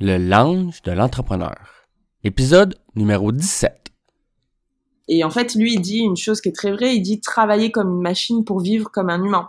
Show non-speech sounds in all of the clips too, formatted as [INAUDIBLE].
Le lounge de l'entrepreneur. Épisode numéro 17. Et en fait, lui, il dit une chose qui est très vraie, il dit travailler comme une machine pour vivre comme un humain.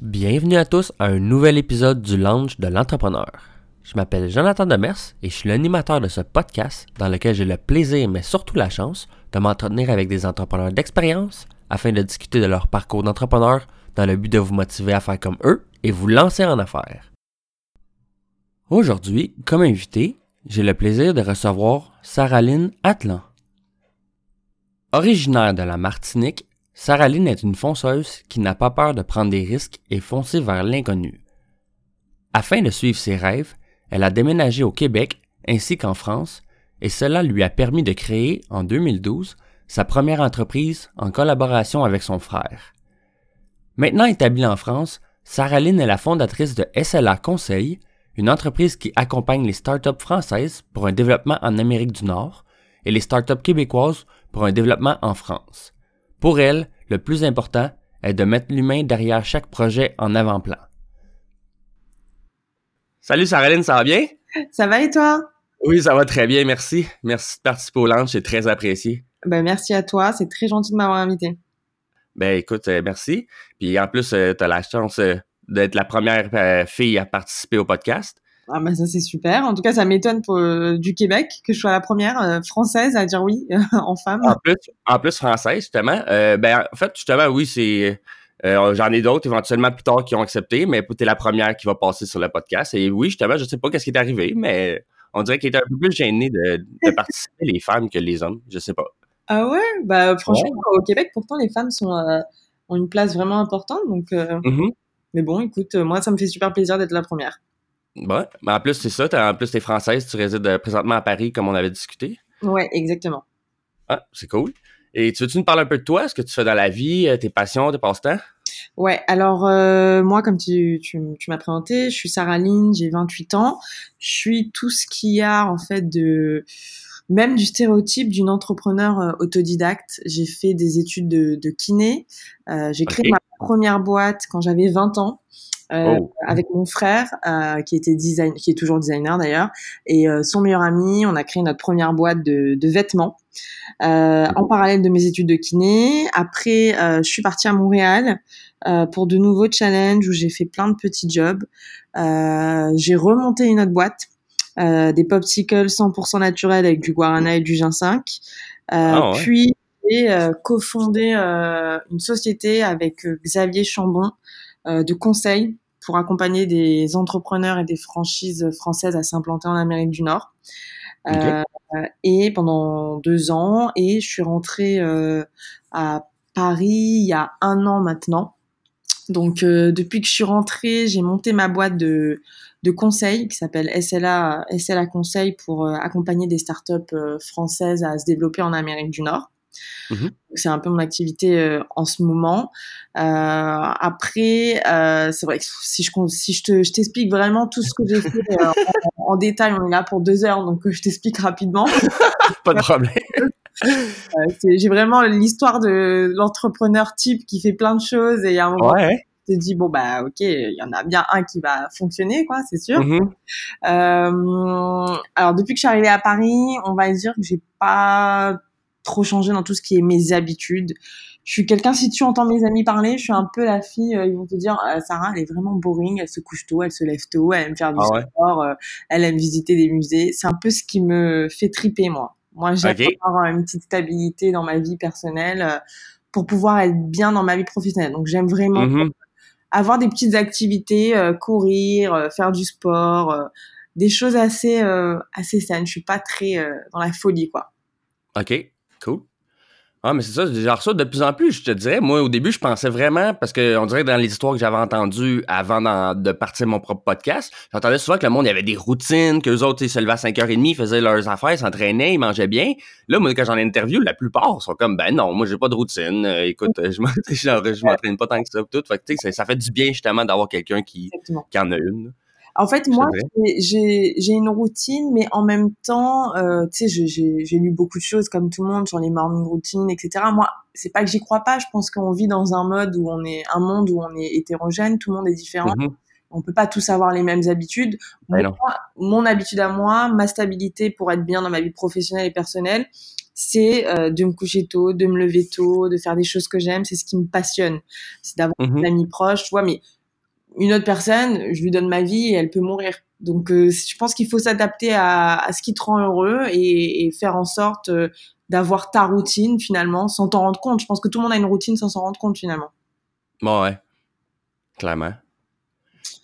Bienvenue à tous à un nouvel épisode du Lounge de l'entrepreneur. Je m'appelle Jonathan Demers et je suis l'animateur de ce podcast dans lequel j'ai le plaisir, mais surtout la chance, de m'entretenir avec des entrepreneurs d'expérience afin de discuter de leur parcours d'entrepreneur dans le but de vous motiver à faire comme eux et vous lancer en affaires. Aujourd'hui, comme invité, j'ai le plaisir de recevoir Saraline Atlan. Originaire de la Martinique, Saraline est une fonceuse qui n'a pas peur de prendre des risques et foncer vers l'inconnu. Afin de suivre ses rêves, elle a déménagé au Québec ainsi qu'en France et cela lui a permis de créer, en 2012, sa première entreprise en collaboration avec son frère. Maintenant établie en France, Saraline est la fondatrice de SLA Conseil, une entreprise qui accompagne les startups françaises pour un développement en Amérique du Nord et les startups québécoises pour un développement en France. Pour elle, le plus important est de mettre l'humain derrière chaque projet en avant-plan. Salut Saraline, ça va bien? Ça va et toi? Oui, ça va très bien, merci. Merci de participer au lunch, c'est très apprécié. Ben, merci à toi, c'est très gentil de m'avoir invité. Ben écoute, euh, merci. Puis en plus, euh, tu as la chance euh, d'être la première euh, fille à participer au podcast. Ah ben ça c'est super. En tout cas, ça m'étonne pour du Québec que je sois la première française à dire oui [LAUGHS] en femme. En plus, en plus française, justement. Ben, en fait, justement, oui, c'est. Euh, J'en ai d'autres éventuellement plus tard qui ont accepté, mais tu es la première qui va passer sur le podcast. Et oui, justement, je sais pas qu'est-ce qui est arrivé, mais on dirait qu'il était un peu plus gêné de, de participer les femmes que les hommes. Je sais pas. Ah ouais? Bah franchement, au Québec, pourtant, les femmes sont, euh, ont une place vraiment importante. Donc, euh, Mhm. Mais bon, écoute, moi, ça me fait super plaisir d'être la première. Ouais. Mais en plus, c'est ça. t'as- En plus, tu es française, tu résides présentement à Paris, comme on avait discuté. Ouais, exactement. Ah, c'est cool. Et tu veux-tu nous parler un peu de toi, ce que tu fais dans la vie, euh, tes passions, tes passe-temps? Ouais, alors euh, moi, comme tu, tu, tu m'as présenté, je suis Sarah Lynn, j'ai 28 ans. Je suis tout ce qu'il y a en fait de même du stéréotype d'une entrepreneur euh, autodidacte. J'ai fait des études de, de kiné. Euh, j'ai créé ma première boîte quand j'avais 20 ans. Euh, Oh. avec mon frère euh, qui était design qui est toujours designer d'ailleurs et euh, son meilleur ami on a créé notre première boîte de, de vêtements euh, en parallèle de mes études de kiné après euh, je suis partie à Montréal euh, pour de nouveaux challenges où j'ai fait plein de petits jobs. Euh, j'ai remonté une autre boîte, euh, des popsicles 100% naturels avec du guarana et du ginseng. Euh, Ah ouais. Puis j'ai euh, cofondé euh, une société avec euh, Xavier Chambon de conseil pour accompagner des entrepreneurs et des franchises françaises à s'implanter en Amérique du Nord. Euh, et pendant deux ans, et je suis rentrée euh, à Paris il y a un an maintenant. Donc euh, depuis que je suis rentrée, j'ai monté ma boîte de, de conseil qui s'appelle SLA, SLA Conseil pour euh, accompagner des startups euh, françaises à se développer en Amérique du Nord. Donc, C'est un peu mon activité euh, en ce moment. Euh, après, euh, c'est vrai que si je, si je te- je t'explique vraiment tout ce que j'ai fait en, en détail, on est là pour deux heures, donc je t'explique rapidement. [LAUGHS] Pas de problème. [LAUGHS] J'ai vraiment l'histoire de l'entrepreneur type qui fait plein de choses et à un moment Ouais. te dis bon bah ok il y en a bien un qui va fonctionner quoi c'est sûr. Euh, alors depuis que je suis arrivée à Paris on va dire que j'ai pas trop changé dans tout ce qui est mes habitudes je suis quelqu'un si tu entends mes amis parler je suis un peu la fille euh, ils vont te dire euh, Sarah elle est vraiment boring elle se couche tôt elle se lève tôt elle aime faire du Ah ouais? sport euh, elle aime visiter des musées c'est un peu ce qui me fait triper moi moi j'aime avoir une petite stabilité dans ma vie personnelle euh, pour pouvoir être bien dans ma vie professionnelle donc j'aime vraiment Mhm. avoir des petites activités, courir, faire du sport, des choses assez assez saines. Je suis pas très dans la folie quoi. OK, cool. Ah, mais c'est ça, genre ça de plus en plus, je te dirais. Moi, au début, je pensais vraiment, parce qu'on dirait que dans les histoires que j'avais entendues avant de partir mon propre podcast, j'entendais souvent que le monde, il y avait des routines, qu'eux autres, ils se levaient à 5h30, ils faisaient leurs affaires, ils s'entraînaient, ils mangeaient bien. Là, moi, quand j'en interview, la plupart sont comme, ben non, moi, j'ai pas de routine. Euh, écoute, euh, je [LAUGHS] m'entraîne pas tant que ça. Tout. Fait que, ça, fait du bien, justement, d'avoir quelqu'un qui, qui en a une. En fait, moi, j'ai une routine, mais en même temps, euh, tu sais, j'ai lu beaucoup de choses comme tout le monde sur les morning routines, etc. Moi, c'est pas que j'y crois pas. Je pense qu'on vit dans un mode où on est un monde où on est hétérogène, tout le monde est différent. Mm-hmm. On peut pas tous avoir les mêmes habitudes. mon habitude à moi, ma stabilité pour être bien dans ma vie professionnelle et personnelle, c'est euh, de me coucher tôt, de me lever tôt, de faire des choses que j'aime. C'est ce qui me passionne. C'est d'avoir mm-hmm. des amis proches, tu vois. Mais une autre personne, je lui donne ma vie et elle peut mourir. Donc, euh, je pense qu'il faut s'adapter à, ce qui te rend heureux et, faire en sorte euh, d'avoir ta routine finalement sans t'en rendre compte. Je pense que tout le monde a une routine sans s'en rendre compte finalement. Bon, ouais. Clairement.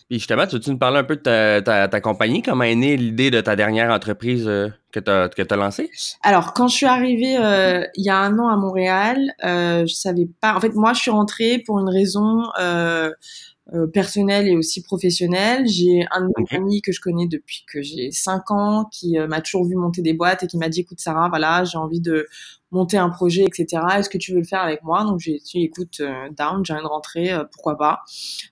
Puis justement, tu veux nous parler un peu de ta, compagnie? Comment est née l'idée de ta dernière entreprise euh, que tu as, lancée? Alors, quand je suis arrivée euh, il y a un an à Montréal, euh, je savais pas. En fait, moi, je suis rentrée pour une raison euh, personnel et aussi professionnel. J'ai un de mes amis que je connais depuis que j'ai 5 ans qui euh, m'a toujours vu monter des boîtes et qui m'a dit écoute Sarah, voilà, j'ai envie de monter un projet, etc. Est-ce que tu veux le faire avec moi? Donc j'ai dit écoute, euh, down, j'ai envie de rentrer, pourquoi pas?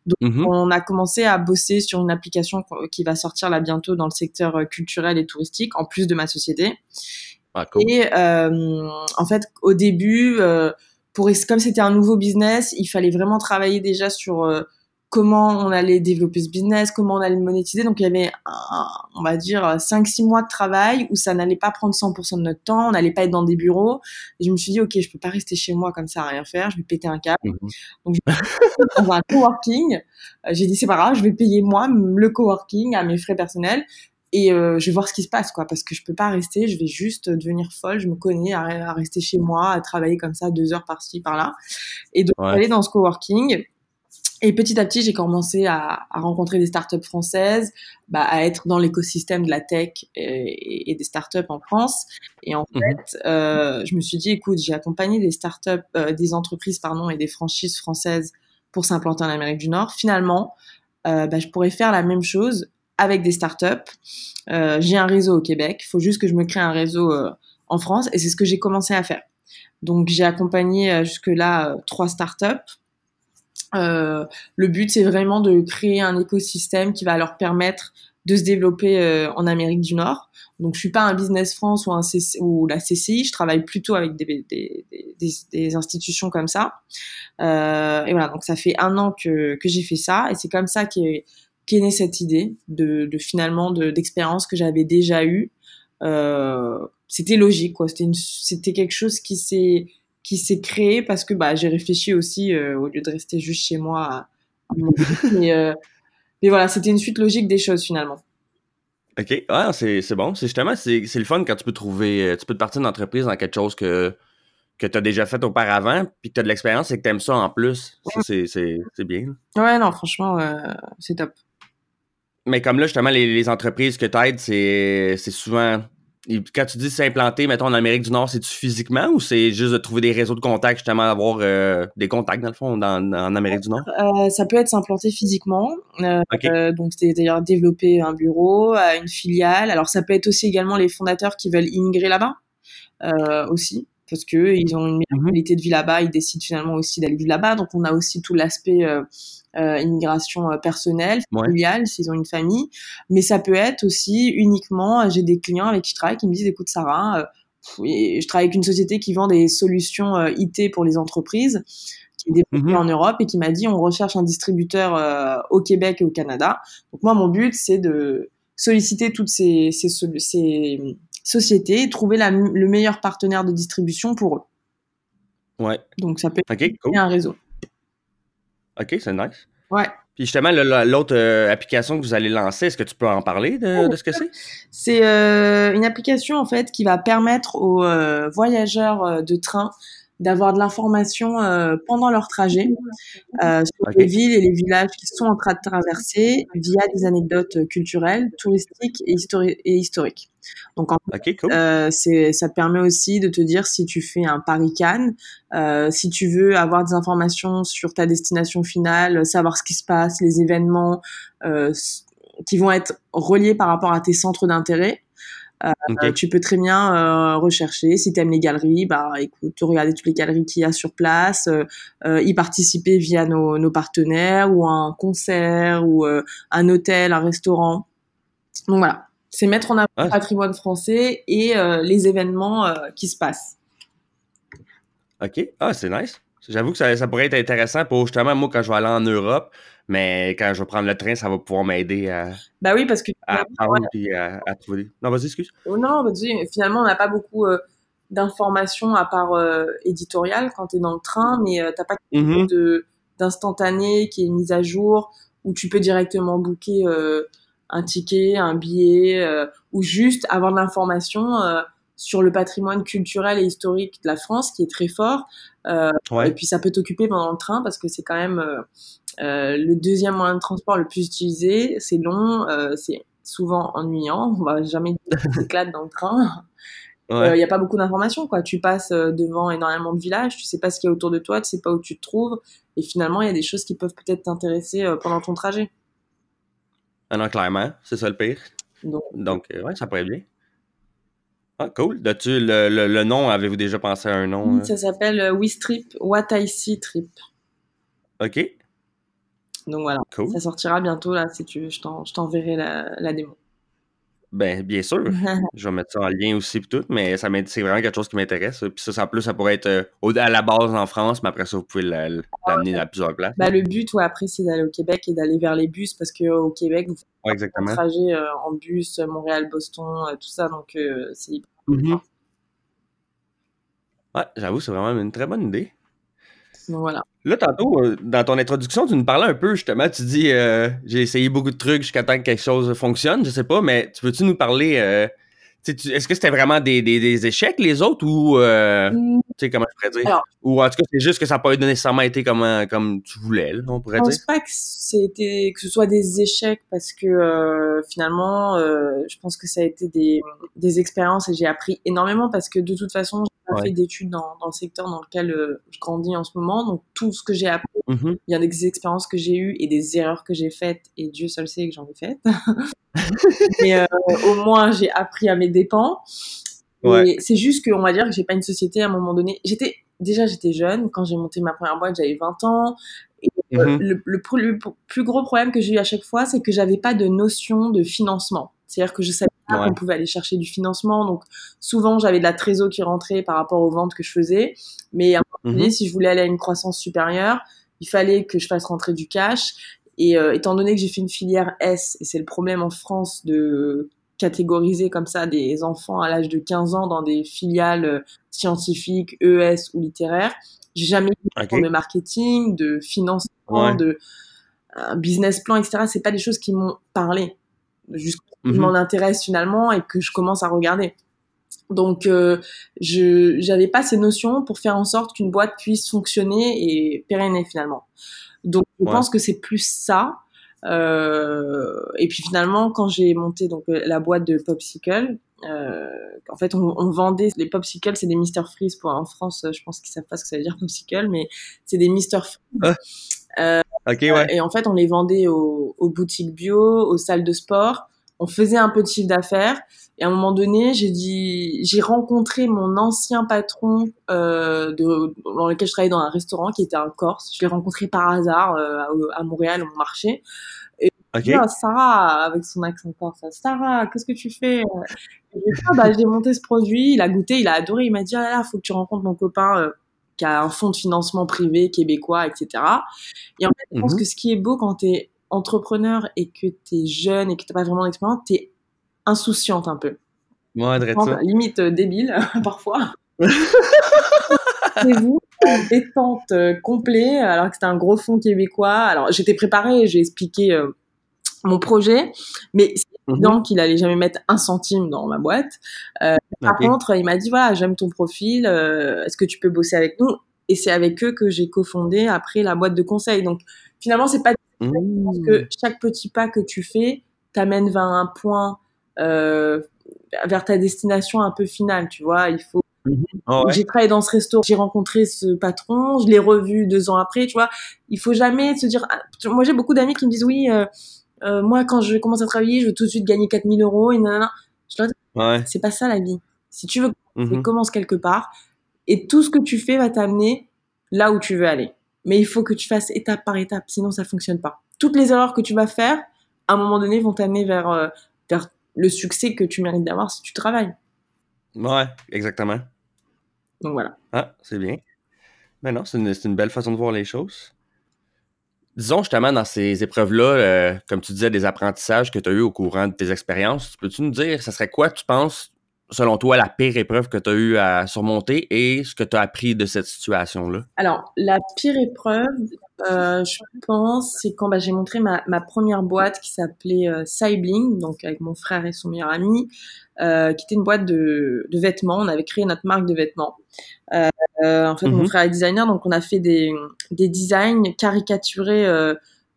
Donc mmh on a commencé à bosser sur une application qui va sortir là bientôt dans le secteur culturel et touristique, en plus de ma société. Ah, cool. Et en fait, au début, pour comme c'était un nouveau business, il fallait vraiment travailler déjà sur comment on allait développer ce business, comment on allait le monétiser. Donc il y avait, on va dire, 5-6 mois de travail où ça n'allait pas prendre 100% de notre temps, on n'allait pas être dans des bureaux. Et je me suis dit, ok, je peux pas rester chez moi comme ça à rien faire, je vais péter un câble. Mhm. Donc je dans un coworking. Euh, j'ai dit, c'est pas grave, je vais payer moi le coworking à mes frais personnels et euh, je vais voir ce qui se passe quoi parce que je peux pas rester je vais juste devenir folle je me connais à, rester chez moi à travailler comme ça deux heures par-ci par-là et donc aller dans ce coworking et petit à petit, j'ai commencé à, à, rencontrer des startups françaises, bah, à être dans l'écosystème de la tech et, et, des startups en France. Et en mhm. fait, euh, je me suis dit, écoute, j'ai accompagné des startups, euh, des entreprises, pardon, et des franchises françaises pour s'implanter en Amérique du Nord. Finalement, euh, bah, je pourrais faire la même chose avec des startups. J'ai un réseau au Québec. Il faut juste que je me crée un réseau en France, et c'est ce que j'ai commencé à faire. Donc, j'ai accompagné euh, jusque-là trois startups euh, le but, c'est vraiment de créer un écosystème qui va leur permettre de se développer euh, en Amérique du Nord. Donc, je suis pas un Business France ou, un ou la CCI, je travaille plutôt avec des, des, institutions comme ça. Euh, et voilà, donc ça fait un an que, que j'ai fait ça, et c'est comme ça qu'est qu'est née cette idée de, finalement d'expérience que j'avais déjà eue. C'était logique, quoi. C'était quelque chose qui s'est qui s'est créé parce que bah, j'ai réfléchi aussi euh, au lieu de rester juste chez moi. mais, [LAUGHS] euh, mais, voilà, c'était une suite logique des choses finalement. OK. Ouais, c'est bon. C'est justement, c'est le fun quand tu peux trouver, euh, tu peux te partir d'entreprise dans quelque chose que, que tu as déjà fait auparavant, puis que tu as de l'expérience et que tu aimes ça en plus. C'est bien. Ouais, non, franchement, c'est top. Mais comme là, justement, les, les entreprises que tu aides, c'est souvent quand tu dis s'implanter, mettons, en Amérique du Nord, c'est-tu physiquement ou c'est juste de trouver des réseaux de contacts, justement, d'avoir euh, des contacts, dans le fond, en Amérique du Nord? Euh, ça peut être s'implanter physiquement. Euh, donc, c'est-à-dire développer un bureau, une filiale. Alors, ça peut être aussi également les fondateurs qui veulent immigrer là-bas aussi parce que ils ont une meilleure mmh qualité de vie là-bas, ils décident finalement aussi d'aller vivre là-bas. Donc on a aussi tout l'aspect euh, euh, immigration euh, personnelle, familiale, s'ils ont une famille. Mais ça peut être aussi uniquement, j'ai des clients avec qui je travaille qui me disent, écoute Sarah, je travaille avec une société qui vend des solutions IT pour les entreprises qui est développée mmh en Europe et qui m'a dit on recherche un distributeur au Québec et au Canada. Donc moi mon but c'est de solliciter toutes ces, ces, ces, société et trouver le meilleur partenaire de distribution pour eux. Ouais. Donc ça peut être un réseau. OK, c'est nice. Ouais. Puis justement, l'autre euh, application que vous allez lancer, est-ce que tu peux en parler de, ce que c'est? C'est euh, une application en fait qui va permettre aux euh, voyageurs de train d'avoir de l'information euh, pendant leur trajet euh, sur les villes et les villages qui sont en train de traverser via des anecdotes culturelles, touristiques et, et historiques. Donc en fait, euh, c'est, ça te permet aussi de te dire si tu fais un Paris-Cannes, euh, si tu veux avoir des informations sur ta destination finale, savoir ce qui se passe, les événements euh, qui vont être reliés par rapport à tes centres d'intérêt. Euh, tu peux très bien euh, rechercher. Si tu aimes les galeries, bah écoute, regarder toutes les galeries qu'il y a sur place, euh, y participer via nos, nos, partenaires ou un concert ou un hôtel, un restaurant. Donc voilà, c'est mettre en avant le patrimoine français et les événements qui se passent. Ok, ah c'est nice. J'avoue que ça, ça, pourrait être intéressant pour justement moi quand je vais aller en Europe, mais quand je vais prendre le train, ça va pouvoir m'aider à. Bah oui, parce que. À apprendre et à, trouver. Non, vas-y, excuse. Oh non, vas-y. Finalement, on n'a pas beaucoup euh, d'informations à part euh, quand tu es dans le train, mais euh, t'as pas mm de d'instantané qui est mise à jour où tu peux directement booker un ticket, un billet ou juste avoir de l'information sur le patrimoine culturel et historique de la France qui est très fort. Euh, Et puis ça peut t'occuper pendant le train parce que c'est quand même euh, euh, le deuxième moyen de transport le plus utilisé. C'est long, euh, c'est souvent ennuyant. On va jamais [LAUGHS] s'éclate dans le train. Il ouais. n'y a pas beaucoup d'informations, quoi. Tu passes devant énormément de villages, tu sais pas ce qu'il y a autour de toi, tu sais pas où tu te trouves, et finalement, il y a des choses qui peuvent peut-être t'intéresser pendant ton trajet. Ah non, clairement, c'est ça le pire. Donc, Donc ouais, ça pourrait bien. Ah, cool. tu le, le, nom, avez-vous déjà pensé à un nom? Euh? Ça s'appelle euh, Wistrip, What I See Trip. OK. Donc voilà. Cool. Ça sortira bientôt, là, si tu veux. Je t'enverrai la, la démo. Ben, bien sûr. [LAUGHS] je vais mettre ça en lien aussi pour tout, mais ça c'est vraiment quelque chose qui m'intéresse. Puis ça, en plus, ça pourrait être euh, à la base en France, mais après ça, vous pouvez l'amener à plusieurs places. Ben, le but, ouais, après, c'est d'aller au Québec et d'aller vers les bus parce qu'au Québec, vous faites un trajet euh, en bus, Montréal, Boston, euh, tout ça, donc c'est mm-hmm. Ouais, j'avoue, c'est vraiment une très bonne idée. Là, tantôt, euh, dans ton introduction, tu nous parlais un peu, justement, tu dis euh, j'ai essayé beaucoup de trucs jusqu'à temps que quelque chose fonctionne, je sais pas, mais tu veux-tu nous parler euh, est-ce que c'était vraiment des, des, échecs, les autres, ou euh, mmh. tu sais, comment je pourrais dire? ou en tout cas, c'est juste que ça n'a pas nécessairement été comme, euh, comme tu voulais, on pourrait dire? Je pense pas que, c'était, que ce soit des échecs parce que euh, finalement, je pense que ça a été des, des expériences et j'ai appris énormément parce que de toute façon, j'ai pas fait d'études dans, dans, le secteur dans lequel je grandis en ce moment. Donc, tout ce que j'ai appris, mmh il y a des expériences que j'ai eues et des erreurs que j'ai faites et Dieu seul sait que j'en ai faites. [LAUGHS] Mais euh, au moins, j'ai appris à mes Ouais. C'est juste qu'on va dire que j'ai pas une société à un moment donné. J'étais déjà j'étais jeune quand j'ai monté ma première boîte, j'avais 20 ans. Et le, plus gros problème que j'ai eu à chaque fois, c'est que j'avais pas de notion de financement. C'est-à-dire que je savais pas qu'on pouvait aller chercher du financement. Donc souvent j'avais de la trésor qui rentrait par rapport aux ventes que je faisais. Mais à un moment donné, mm-hmm. si je voulais aller à une croissance supérieure, il fallait que je fasse rentrer du cash. Et euh, étant donné que j'ai fait une filière S, et c'est le problème en France de catégoriser comme ça des enfants à l'âge de 15 ans dans des filiales euh, scientifiques, ES ou littéraires, j'ai jamais eu de marketing, de financement, de business plan, etc. C'est pas des choses qui m'ont parlé. Juste que je mhm. m'en intéresse finalement et que je commence à regarder. Donc, euh, je j'avais pas ces notions pour faire en sorte qu'une boîte puisse fonctionner et pérenner finalement. Donc, je pense que c'est plus ça. Euh, et puis finalement, quand j'ai monté donc la boîte de Popsicle, euh, en fait, on, on, vendait les Popsicles, c'est des Mister Freeze pour en France. Je pense qu'ils savent pas ce que ça veut dire Popsicle, mais c'est des Mister Freeze. Ah. Euh, ok, ouais. Et en fait, on les vendait aux, aux boutiques bio, aux salles de sport. On faisait un peu de chiffre d'affaires et à un moment donné, j'ai dit, j'ai rencontré mon ancien patron euh, de, dans lequel je travaillais dans un restaurant qui était un Corse. Je l'ai rencontré par hasard euh, à, Montréal, au marché. Et okay. dit, Sarah, avec son accent corse, Sarah, qu'est-ce que tu fais? Ah, bah, J'ai monté ce produit, il a goûté, il a adoré. Il m'a dit, ah là là, faut que tu rencontres mon copain euh, qui a un fonds de financement privé québécois, etc. Et en fait, je pense mhm. que ce qui est beau quand tu es entrepreneur et que tu es jeune et que tu n'as pas vraiment d'expérience, tu es insouciante un peu. Moi, limite euh, débile [LAUGHS] parfois. [LAUGHS] C'est vous détente euh, complet alors que c'était un gros fond québécois. Alors j'étais préparée, j'ai expliqué euh, mon projet, mais c'est mhm. évident qu'il allait jamais mettre un centime dans ma boîte. Par contre, il m'a dit voilà, j'aime ton profil, est-ce que tu peux bosser avec nous? Et c'est avec eux que j'ai cofondé après la boîte de conseil. Donc finalement, c'est pas parce que mmh. chaque petit pas que tu fais t'amène vers un point euh, vers ta destination un peu finale, tu vois. Il faut. Mhm. Ah j'ai travaillé dans ce restaurant, j'ai rencontré ce patron, je l'ai revu deux ans après, tu vois. Il faut jamais se dire. Ah, moi, j'ai beaucoup d'amis qui me disent oui. Euh, euh, moi, quand je commence à travailler, je veux tout de suite gagner 4000 euros et nanana. Je leur dis, Ouais. C'est pas ça la vie. Si tu veux, Mhm. commence quelque part et tout ce que tu fais va t'amener là où tu veux aller. Mais il faut que tu fasses étape par étape, sinon ça fonctionne pas. Toutes les erreurs que tu vas faire, à un moment donné, vont t'amener vers, euh, vers le succès que tu mérites d'avoir si tu travailles. Ouais, exactement. Donc voilà. Ah, c'est bien. Mais non, c'est une, c'est une belle façon de voir les choses. Disons justement dans ces épreuves-là, euh, comme tu disais, des apprentissages que tu as eu au courant de tes expériences, peux-tu nous dire, ça serait quoi, tu penses, selon toi, la pire épreuve que tu as eu à surmonter et ce que tu as appris de cette situation-là? Alors, la pire épreuve, euh, je pense, c'est quand bah, j'ai montré ma, ma première boîte qui s'appelait euh, Sibling, donc avec mon frère et son meilleur ami, euh, qui était une boîte de, de vêtements. On avait créé notre marque de vêtements. Euh, en fait, mon Mhm. frère est designer, donc on a fait des, des designs caricaturés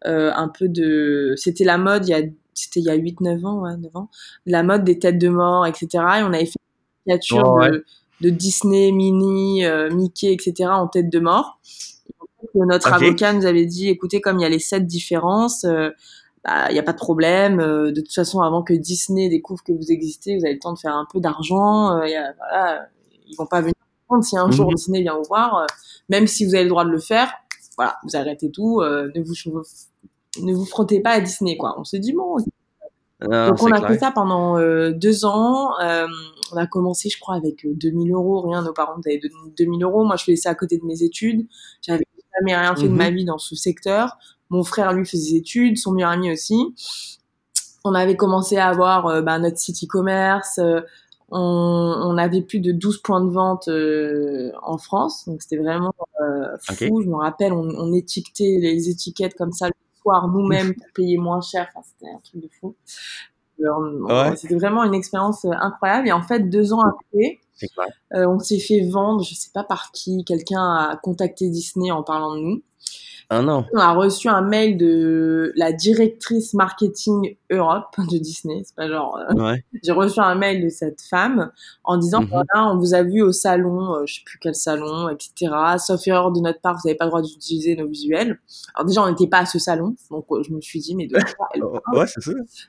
un peu de... C'était la mode il y a... C'était il y a 8-9 ans, ouais, 9 ans. La mode des têtes de mort, etc. Et on avait fait des caricatures Ouais, de, de Disney, Minnie, euh, Mickey, etc. en tête de mort. Et notre avocat nous avait dit, écoutez, comme il y a les sept différences, euh, bah, il n'y a pas de problème. euh, de toute façon, avant que Disney découvre que vous existez, vous avez le temps de faire un peu d'argent. euh, y a- voilà, ils vont pas venir si un jour Mhm. Disney vient vous voir. euh, même si vous avez le droit de le faire, voilà, vous arrêtez tout. ne vous ne vous frottez pas à Disney, quoi. On s'est dit bon, Non, donc on a clair. fait ça pendant euh, deux ans. Euh, on a commencé, je crois, avec euh, 2000 euros. Rien, nos parents nous avaient donné 2000 euros. Moi, je faisais ça à côté de mes études. J'avais jamais rien fait de Mhm. ma vie dans ce secteur. Mon frère, lui, faisait des études. Son meilleur ami aussi. On avait commencé à avoir euh, bah, notre site e-commerce. euh, on, on avait plus de 12 points de vente euh, en France. Donc c'était vraiment euh, fou. Je me rappelle, on, on étiquetait les étiquettes comme ça le nous-mêmes pour payer moins cher. Enfin, c'était un truc de fou. Ouais. C'était vraiment une expérience euh, incroyable. Et en fait, deux ans après, euh, on s'est fait vendre, je sais pas par qui, quelqu'un a contacté Disney en parlant de nous. Ah non. On a reçu un mail de la directrice marketing Europe de Disney. C'est pas genre. euh, Ouais. J'ai reçu un mail de cette femme en disant Mhm. voilà, on vous a vu au salon, euh, je sais plus quel salon, etc. Sauf erreur de notre part, vous n'avez pas le droit d'utiliser nos visuels. Alors déjà, on n'était pas à ce salon, donc euh, je me suis dit mais de quoi [LAUGHS] elle parle Ouais, c'est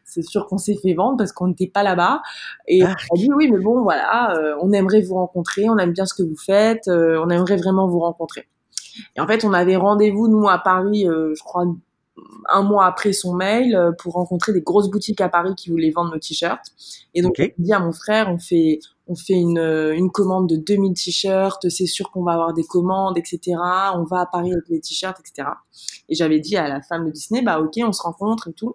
c'est sûr qu'on s'est fait vendre parce qu'on n'était pas là-bas. Et Arc. elle a dit oui, mais bon, voilà, euh, on aimerait vous rencontrer, on aime bien ce que vous faites, on aimerait vraiment vous rencontrer. Et en fait, on avait rendez-vous, nous, à Paris, euh, je crois, un mois après son mail, euh, pour rencontrer des grosses boutiques à Paris qui voulaient vendre nos t-shirts. Et donc, Ok. j'ai dit à mon frère, on fait, on fait une, euh, une commande de 2000 t-shirts, c'est sûr qu'on va avoir des commandes, etc. On va à Paris avec les t-shirts, etc. Et j'avais dit à la femme de Disney, bah ok, on se rencontre et tout.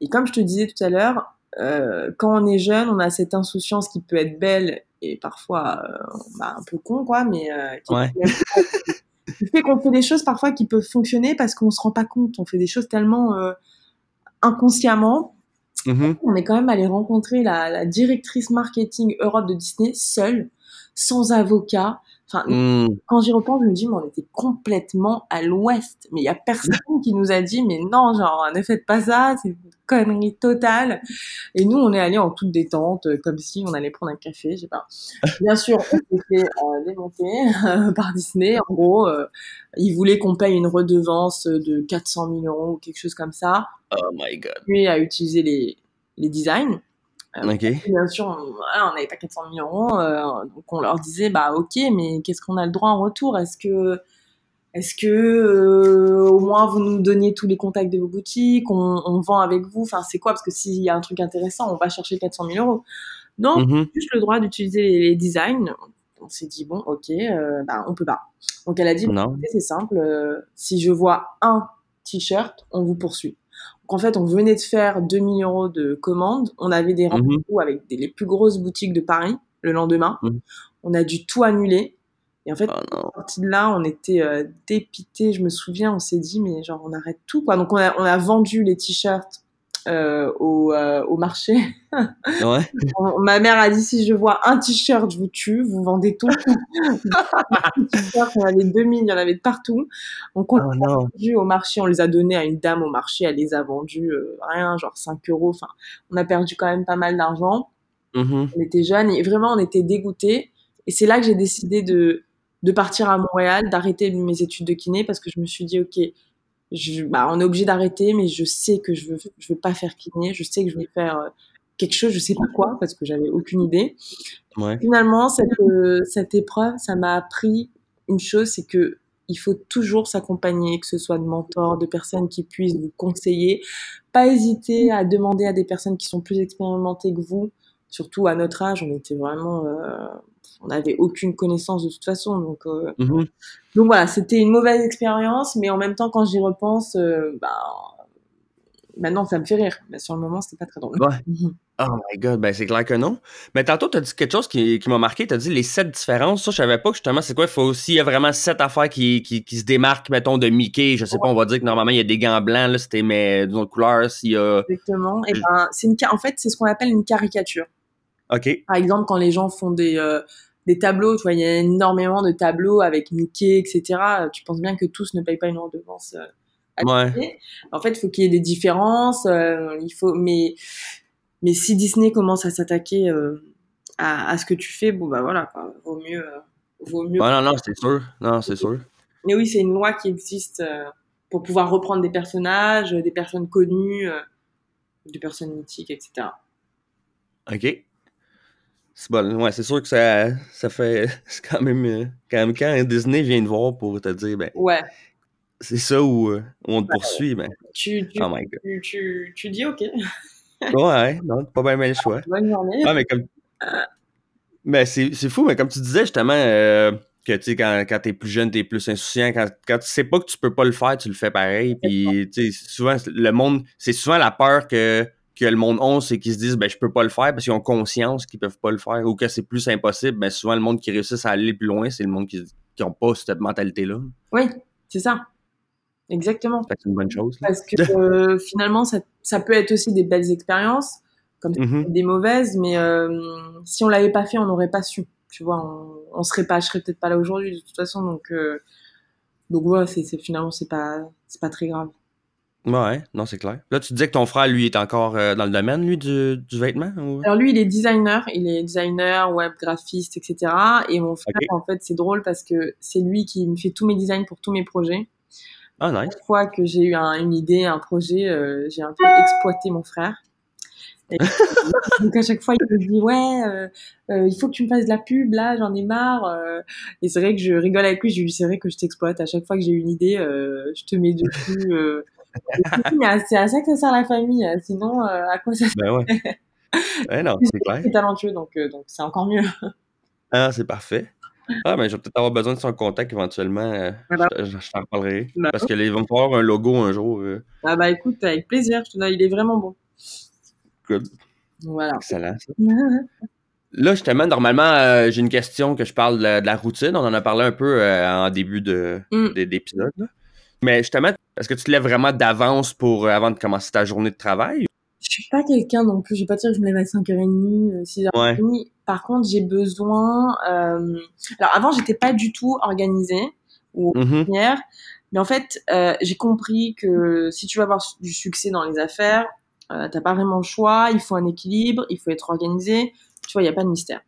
Et comme je te disais tout à l'heure, euh, quand on est jeune, on a cette insouciance qui peut être belle et parfois euh, bah, un peu con, quoi, mais euh, qui, Ouais. [LAUGHS] qui fait qu'on fait des choses parfois qui peuvent fonctionner parce qu'on se rend pas compte. On fait des choses tellement euh, inconsciemment. Mhm. On est quand même allé rencontrer la, la directrice marketing Europe de Disney seule, sans avocat. Enfin, Hmm. quand j'y repense, je me dis, mais on était complètement à l'ouest. Mais il y a personne qui nous a dit, mais non, genre, ne faites pas ça, c'est une connerie totale. Et nous, on est allés en toute détente, euh, comme si on allait prendre un café, je sais pas. Bien sûr, on s'est fait euh, démonter euh, par Disney. En gros, euh, ils voulaient qu'on paye une redevance de 400 000 euros ou quelque chose comme ça, Oh my god. puis à utiliser les, les designs. Et bien sûr, on n'avait pas 400 000 euros, euh, donc on leur disait bah ok, mais qu'est-ce qu'on a le droit en retour? Est-ce que, est-ce que euh, au moins vous nous donniez tous les contacts de vos boutiques, on, on vend avec vous? Enfin, c'est quoi? Parce que s'il y a un truc intéressant, on va chercher 400 000 euros. Non, Mhm. juste le droit d'utiliser les, les designs. On s'est dit bon, ok, euh, bah on peut pas. Donc elle a dit c'est simple, euh, si je vois un t-shirt, on vous poursuit. Donc en fait, on venait de faire 2000 euros de commandes, on avait des Mhm. rendez-vous avec des- les plus grosses boutiques de Paris le lendemain, Mhm. on a dû tout annuler. Et en fait, Oh non. sorti de là, on était euh, dépités, je me souviens, on s'est dit, mais genre, on arrête tout, quoi. Donc, on a, on a vendu les t-shirts euh, au, euh, au marché. Ouais. [LAUGHS] Ma mère a dit, si je vois un t-shirt, je vous tue, vous vendez tout. [LAUGHS] Les il y en avait 2000, il y en avait de partout. On Oh non. vendus au marché, on les a donnés à une dame au marché, elle les a vendus, euh, rien, genre 5 euros. Enfin, on a perdu quand même pas mal d'argent. Mhm. On était jeunes et vraiment, on était dégoûtés. Et c'est là que j'ai décidé de, de partir à Montréal, d'arrêter mes études de kiné parce que je me suis dit, OK, je, bah, on est obligé d'arrêter, mais je sais que je veux, je veux pas faire kiné. Je sais que je vais faire euh, quelque chose, je sais pas quoi, parce que j'avais aucune idée. Finalement, cette, euh, cette épreuve, ça m'a appris une chose, c'est que il faut toujours s'accompagner, que ce soit de mentors, de personnes qui puissent vous conseiller. Pas hésiter à demander à des personnes qui sont plus expérimentées que vous. Surtout à notre âge, on était vraiment, euh, on n'avait aucune connaissance de toute façon. Donc, euh, mm-hmm. donc voilà, c'était une mauvaise expérience, mais en même temps, quand j'y repense, bah, Maintenant, ça me fait rire, mais sur le moment, c'était pas très drôle. Ouais. Mhm. Oh my god, ben c'est clair que non. Mais tantôt, tu as dit quelque chose qui, qui m'a marqué. Tu as dit les sept différences. Ça, je savais pas que justement, c'est quoi. Il faut aussi, il y a vraiment sept affaires qui, qui, qui, se démarquent, mettons, de Mickey. Je sais pas, on va dire que normalement, il y a des gants blancs, là, c'était mais d'une autre couleur. S'il y a... Exactement. Et ben, c'est une, en fait, c'est ce qu'on appelle une caricature. Par exemple, quand les gens font des, euh, des tableaux, tu vois, il y a énormément de tableaux avec Mickey, etc. Tu penses bien que tous ne payent pas une redevance. Euh, Ouais. En fait, il faut qu'il y ait des différences. Euh, il faut, mais, mais si Disney commence à s'attaquer euh, à, à, ce que tu fais, bon bah voilà, quoi. vaut mieux, euh, vaut mieux. Non, non, c'est sûr, non, c'est sûr. Mais oui, c'est une loi qui existe pour pouvoir reprendre des personnages, des personnes connues, des personnes mythiques, etc. Ok. C'est bon, ouais, c'est sûr que ça, ça fait, [LAUGHS] c'est quand même, quand même quand Disney vient te voir pour te dire, ben, ouais c'est ça où, euh, on te poursuit, ben. Tu, tu, oh my God. Tu, tu, tu, dis OK. ouais, non, pas bien, le choix. [LAUGHS] Bonne journée. Mais comme. Mais c'est fou, mais comme tu disais justement, euh, que tu sais, quand, quand t'es plus jeune, t'es plus insouciant. Quand, quand tu sais pas que tu peux pas le faire, tu le fais pareil. Puis, tu sais, souvent, le monde, c'est souvent la peur que, que le monde a, c'est qu'ils se disent, ben, je peux pas le faire parce qu'ils ont conscience qu'ils peuvent pas le faire ou que c'est plus impossible. Ben, souvent, le monde qui réussit à aller plus loin, c'est le monde qui, qui ont pas cette mentalité-là. Oui, c'est ça. Exactement. C'est une bonne chose. Parce que euh, finalement, ça, ça, peut être aussi des belles expériences, comme mm-hmm. des mauvaises, mais euh, si on l'avait pas fait, on n'aurait pas su. Tu vois, on, on serait pas, je serais peut-être pas là aujourd'hui de toute façon. Donc, euh, donc voilà, c'est, finalement, c'est pas, c'est pas très grave. Ouais, non, c'est clair. Là, tu disais que ton frère, lui, est encore dans le domaine, lui, du, du vêtement? Alors, lui, il est designer. Il est designer, web, graphiste, etc. Et mon frère, en fait, c'est drôle parce que c'est lui qui me fait tous mes designs pour tous mes projets. Ah, nice. Chaque fois que j'ai eu une idée, un projet, euh, j'ai un peu exploité mon frère. Et, [LAUGHS] donc à chaque fois, il me dit ouais, euh, euh, il faut que tu me fasses de la pub là, j'en ai marre. Euh. et c'est vrai que je rigole avec lui. Je lui dis c'est vrai que je t'exploite. À chaque fois que j'ai une idée, je te mets dessus. [LAUGHS] c'est à ça que ça sert la famille. Hein. Sinon, à quoi ça sert ben ouais. ouais non, [LAUGHS] c'est clair. C'est talentueux, donc donc c'est encore mieux. Ah, c'est parfait. Ah, mais je vais peut-être avoir besoin de son contact éventuellement. Euh, je, t'en parlerai. Bah parce qu'il va me falloir un logo un jour. Euh. Ah, bah écoute, avec plaisir. Il est vraiment bon. Good. Voilà. Excellent. [LAUGHS] Là, justement, normalement, euh, j'ai une question que je parle de la, routine. On en a parlé un peu en début de, mm. d'épisode. Mais justement, est-ce que tu te lèves vraiment d'avance pour avant de commencer ta journée de travail? Je suis pas quelqu'un non plus. Je vais pas dire que je me lève à 5h30, 6h30. Par contre, j'ai besoin. Euh... Alors avant, j'étais pas du tout organisée ou mm mais en fait, euh, j'ai compris que si tu veux avoir du succès dans les affaires, euh, t'as pas vraiment le choix. Il faut un équilibre, il faut être organisé. Tu vois, il y a pas de mystère.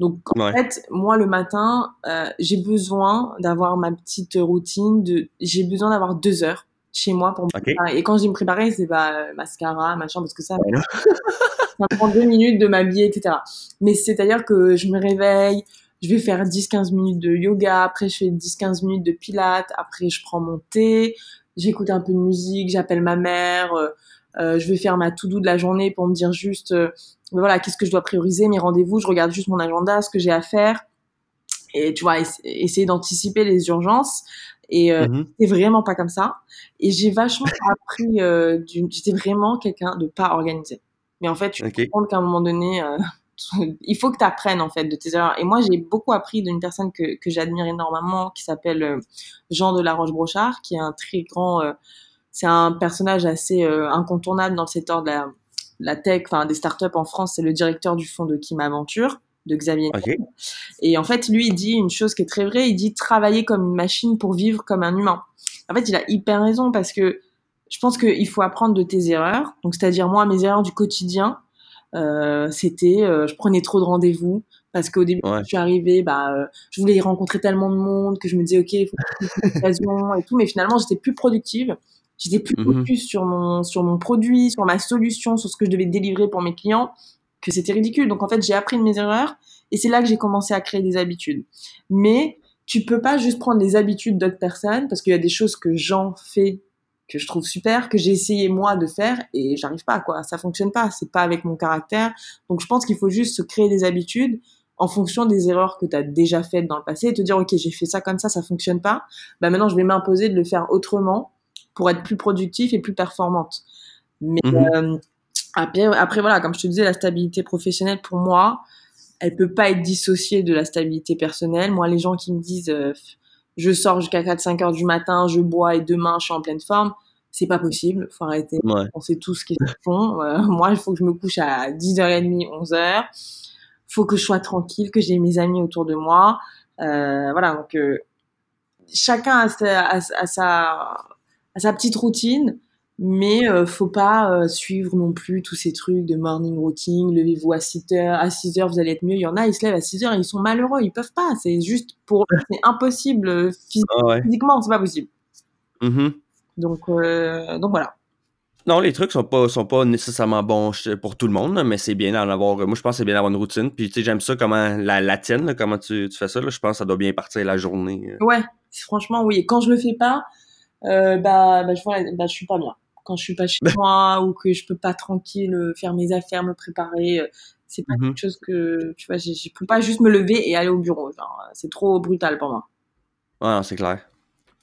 Donc en fait, moi le matin, euh, j'ai besoin d'avoir ma petite routine. De, j'ai besoin d'avoir deux heures chez moi pour me préparer. Et quand je dis me préparer, c'est pas mascara, machin, parce que ça, [LAUGHS] ça prend deux minutes de m'habiller, etc. Mais c'est-à-dire que je me réveille, je vais faire 10-15 minutes de yoga, après je fais 10-15 minutes de pilates, après je prends mon thé, j'écoute un peu de musique, j'appelle ma mère, euh, euh je vais faire ma to-do de la journée pour me dire juste, euh, voilà, qu'est-ce que je dois prioriser, mes rendez-vous, je regarde juste mon agenda, ce que j'ai à faire. Et tu vois, essayer d'anticiper les urgences. Et euh, mmh c'est vraiment pas comme ça. Et j'ai vachement [LAUGHS] appris, euh, j'étais vraiment quelqu'un de pas organisé. Mais en fait, je me rends compte qu'à un moment donné, euh, [LAUGHS] il faut que tu apprennes en fait de tes erreurs. Et moi, j'ai beaucoup appris d'une personne que, que j'admire énormément, qui s'appelle euh, Jean de la Roche-Brochard, qui est un très grand, c'est un personnage assez incontournable dans le secteur de la, la tech, enfin des startups en France. C'est le directeur du fonds de Kim Aventure de Xavier. Et en fait, lui, il dit une chose qui est très vraie. Il dit travailler comme une machine pour vivre comme un humain. En fait, il a hyper raison parce que je pense qu'il faut apprendre de tes erreurs. Donc, c'est-à-dire moi, mes erreurs du quotidien, euh, c'était, euh, je prenais trop de rendez-vous parce qu'au début, quand je suis arrivée, bah, euh, je voulais rencontrer tellement de monde que je me disais, ok, il faut [LAUGHS] et tout, mais finalement, j'étais plus productive. J'étais plus Mhm. focus sur mon, sur mon produit, sur ma solution, sur ce que je devais délivrer pour mes clients, que c'était ridicule. Donc en fait, j'ai appris de mes erreurs et c'est là que j'ai commencé à créer des habitudes. Mais tu peux pas juste prendre les habitudes d'autres personnes parce qu'il y a des choses que j'en fais que je trouve super, que j'ai essayé moi de faire et j'arrive pas quoi, ça fonctionne pas, c'est pas avec mon caractère. Donc je pense qu'il faut juste se créer des habitudes en fonction des erreurs que tu as déjà faites dans le passé et te dire OK, j'ai fait ça comme ça, ça fonctionne pas. Bah maintenant je vais m'imposer de le faire autrement pour être plus productif et plus performante. Mais Mhm. euh, après, après voilà, comme je te disais, la stabilité professionnelle pour moi, elle peut pas être dissociée de la stabilité personnelle. Moi, les gens qui me disent euh, je sors jusqu'à 4-5 heures du matin, je bois et demain je suis en pleine forme, c'est pas possible. Faut arrêter. Ouais. On sait tous ce qu'ils font. Euh, [LAUGHS] moi, il faut que je me couche à 10h30, 11h. Faut que je sois tranquille, que j'ai mes amis autour de moi. Euh, voilà, donc euh, chacun a sa, a, a sa, a sa petite routine, mais euh, faut pas euh, suivre non plus tous ces trucs de morning routine, levez-vous à 6 heures, à 6 heures vous allez être mieux. Il y en a, ils se lèvent à 6 heures, ils sont malheureux, ils peuvent pas. C'est juste pour c'est impossible euh, phys- Ah ouais. physiquement, c'est pas possible. Mhm. Donc, euh, donc voilà. Non, les trucs sont pas, sont pas nécessairement bons pour tout le monde, mais c'est bien d'en avoir. Moi, je pense que c'est bien d'avoir une routine. Puis, tu sais, j'aime ça, comment la, la tienne, là, comment tu, tu fais ça. Là, je pense que ça doit bien partir la journée. Ouais, franchement, oui. Et quand je le fais pas, euh, bah, bah, je, bah, je suis pas bien. Quand je suis pas chez moi ou que je peux pas tranquille euh, faire mes affaires, me préparer, euh, c'est pas Mhm. quelque chose que, tu vois, je peux pas juste me lever et aller au bureau. Euh, c'est trop brutal pour moi. Ouais, c'est clair.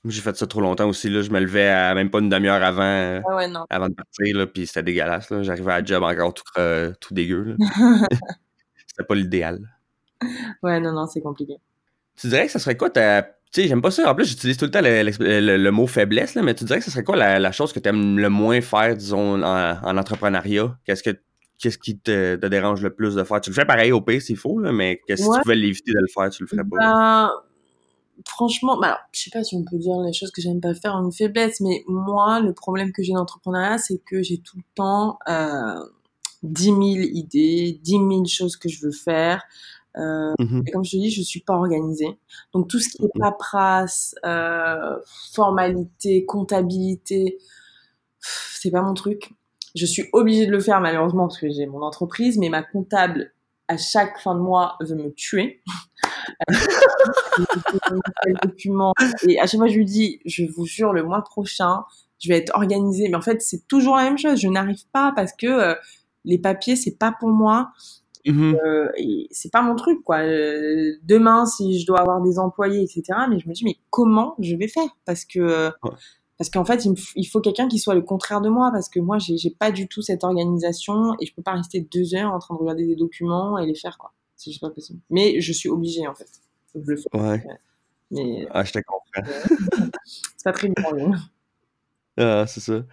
J'ai fait ça trop longtemps aussi. Là. Je me levais à même pas une demi-heure avant, euh, Ah ouais, avant de partir, là, puis c'était dégueulasse. J'arrivais à la job encore tout, cre- tout dégueu. [LAUGHS] c'était pas l'idéal. Ouais, non, non, c'est compliqué. Tu dirais que ça serait quoi ta. Tu sais, j'aime pas ça. En plus, j'utilise tout le temps le, le- le- le mot faiblesse, là, mais tu dirais que ça serait quoi la, la chose que tu aimes le moins faire, disons, en, en entrepreneuriat? Qu'est-ce que qu'est-ce qui te, te dérange le plus de faire? Tu le fais pareil au pire s'il faut, là, mais que si Ouais. tu pouvais l'éviter de le faire, tu le ferais pas. Ben, franchement, alors, je sais pas si on peut dire les choses que j'aime pas faire une faiblesse, mais moi, le problème que j'ai dans l'entrepreneuriat, c'est que j'ai tout le temps euh, 10 000 idées, 10 000 choses que je veux faire. Euh, et comme je te dis, je suis pas organisée. Donc tout ce qui est paperasse, euh, formalité, comptabilité, c'est pas mon truc. Je suis obligée de le faire malheureusement parce que j'ai mon entreprise, mais ma comptable à chaque fin de mois veut me tuer. Et à chaque fois je lui dis, je vous jure, le mois prochain, je vais être organisée. Mais en fait, c'est toujours la même chose. Je n'arrive pas parce que euh, les papiers, c'est pas pour moi. Mhm. Euh, et c'est pas mon truc quoi. Euh, demain si je dois avoir des employés etc. Mais je me dis mais comment je vais faire? Parce que euh, Ouais. parce qu'en fait il, faut quelqu'un qui soit le contraire de moi parce que moi j'ai j'ai pas du tout cette organisation et je peux pas rester deux heures en train de regarder des documents et les faire quoi. C'est juste pas possible. Mais je suis obligée en fait. Faut que je le fais. Ouais. Mais Ah, je te comprends. c'est pas très bien. Ah, c'est ça.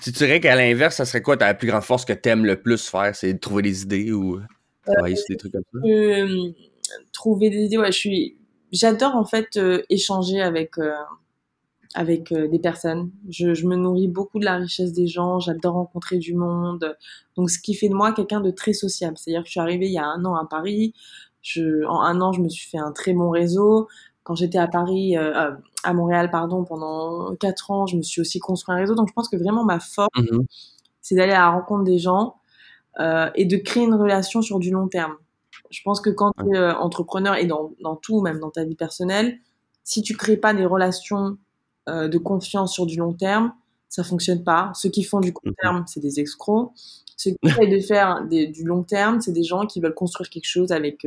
Tu dirais qu'à l'inverse, ça serait quoi ta plus grande force que t'aimes le plus faire? C'est de trouver des idées ou travailler sur des trucs comme ça? euh, trouver des idées. Ouais, je suis. J'adore en fait euh, échanger avec euh, avec euh, des personnes. Je, me nourris beaucoup de la richesse des gens. J'adore rencontrer du monde. Donc, ce qui fait de moi quelqu'un de très sociable. C'est-à-dire que je suis arrivée il y a un an à Paris. En un an, je me suis fait un très bon réseau. Quand j'étais à Paris, euh, euh, à Montréal, pardon, pendant quatre ans, je me suis aussi construit un réseau. Donc, je pense que vraiment ma force Mhm. c'est d'aller à la rencontre des gens euh, et de créer une relation sur du long terme. Je pense que quand tu es euh, entrepreneur et dans, dans tout, même dans ta vie personnelle, si tu crées pas des relations euh, de confiance sur du long terme, ça fonctionne pas. Ceux qui font du court Mhm. terme, c'est des escrocs. Ceux [LAUGHS] qui essayent de faire des- du long terme, c'est des gens qui veulent construire quelque chose avec.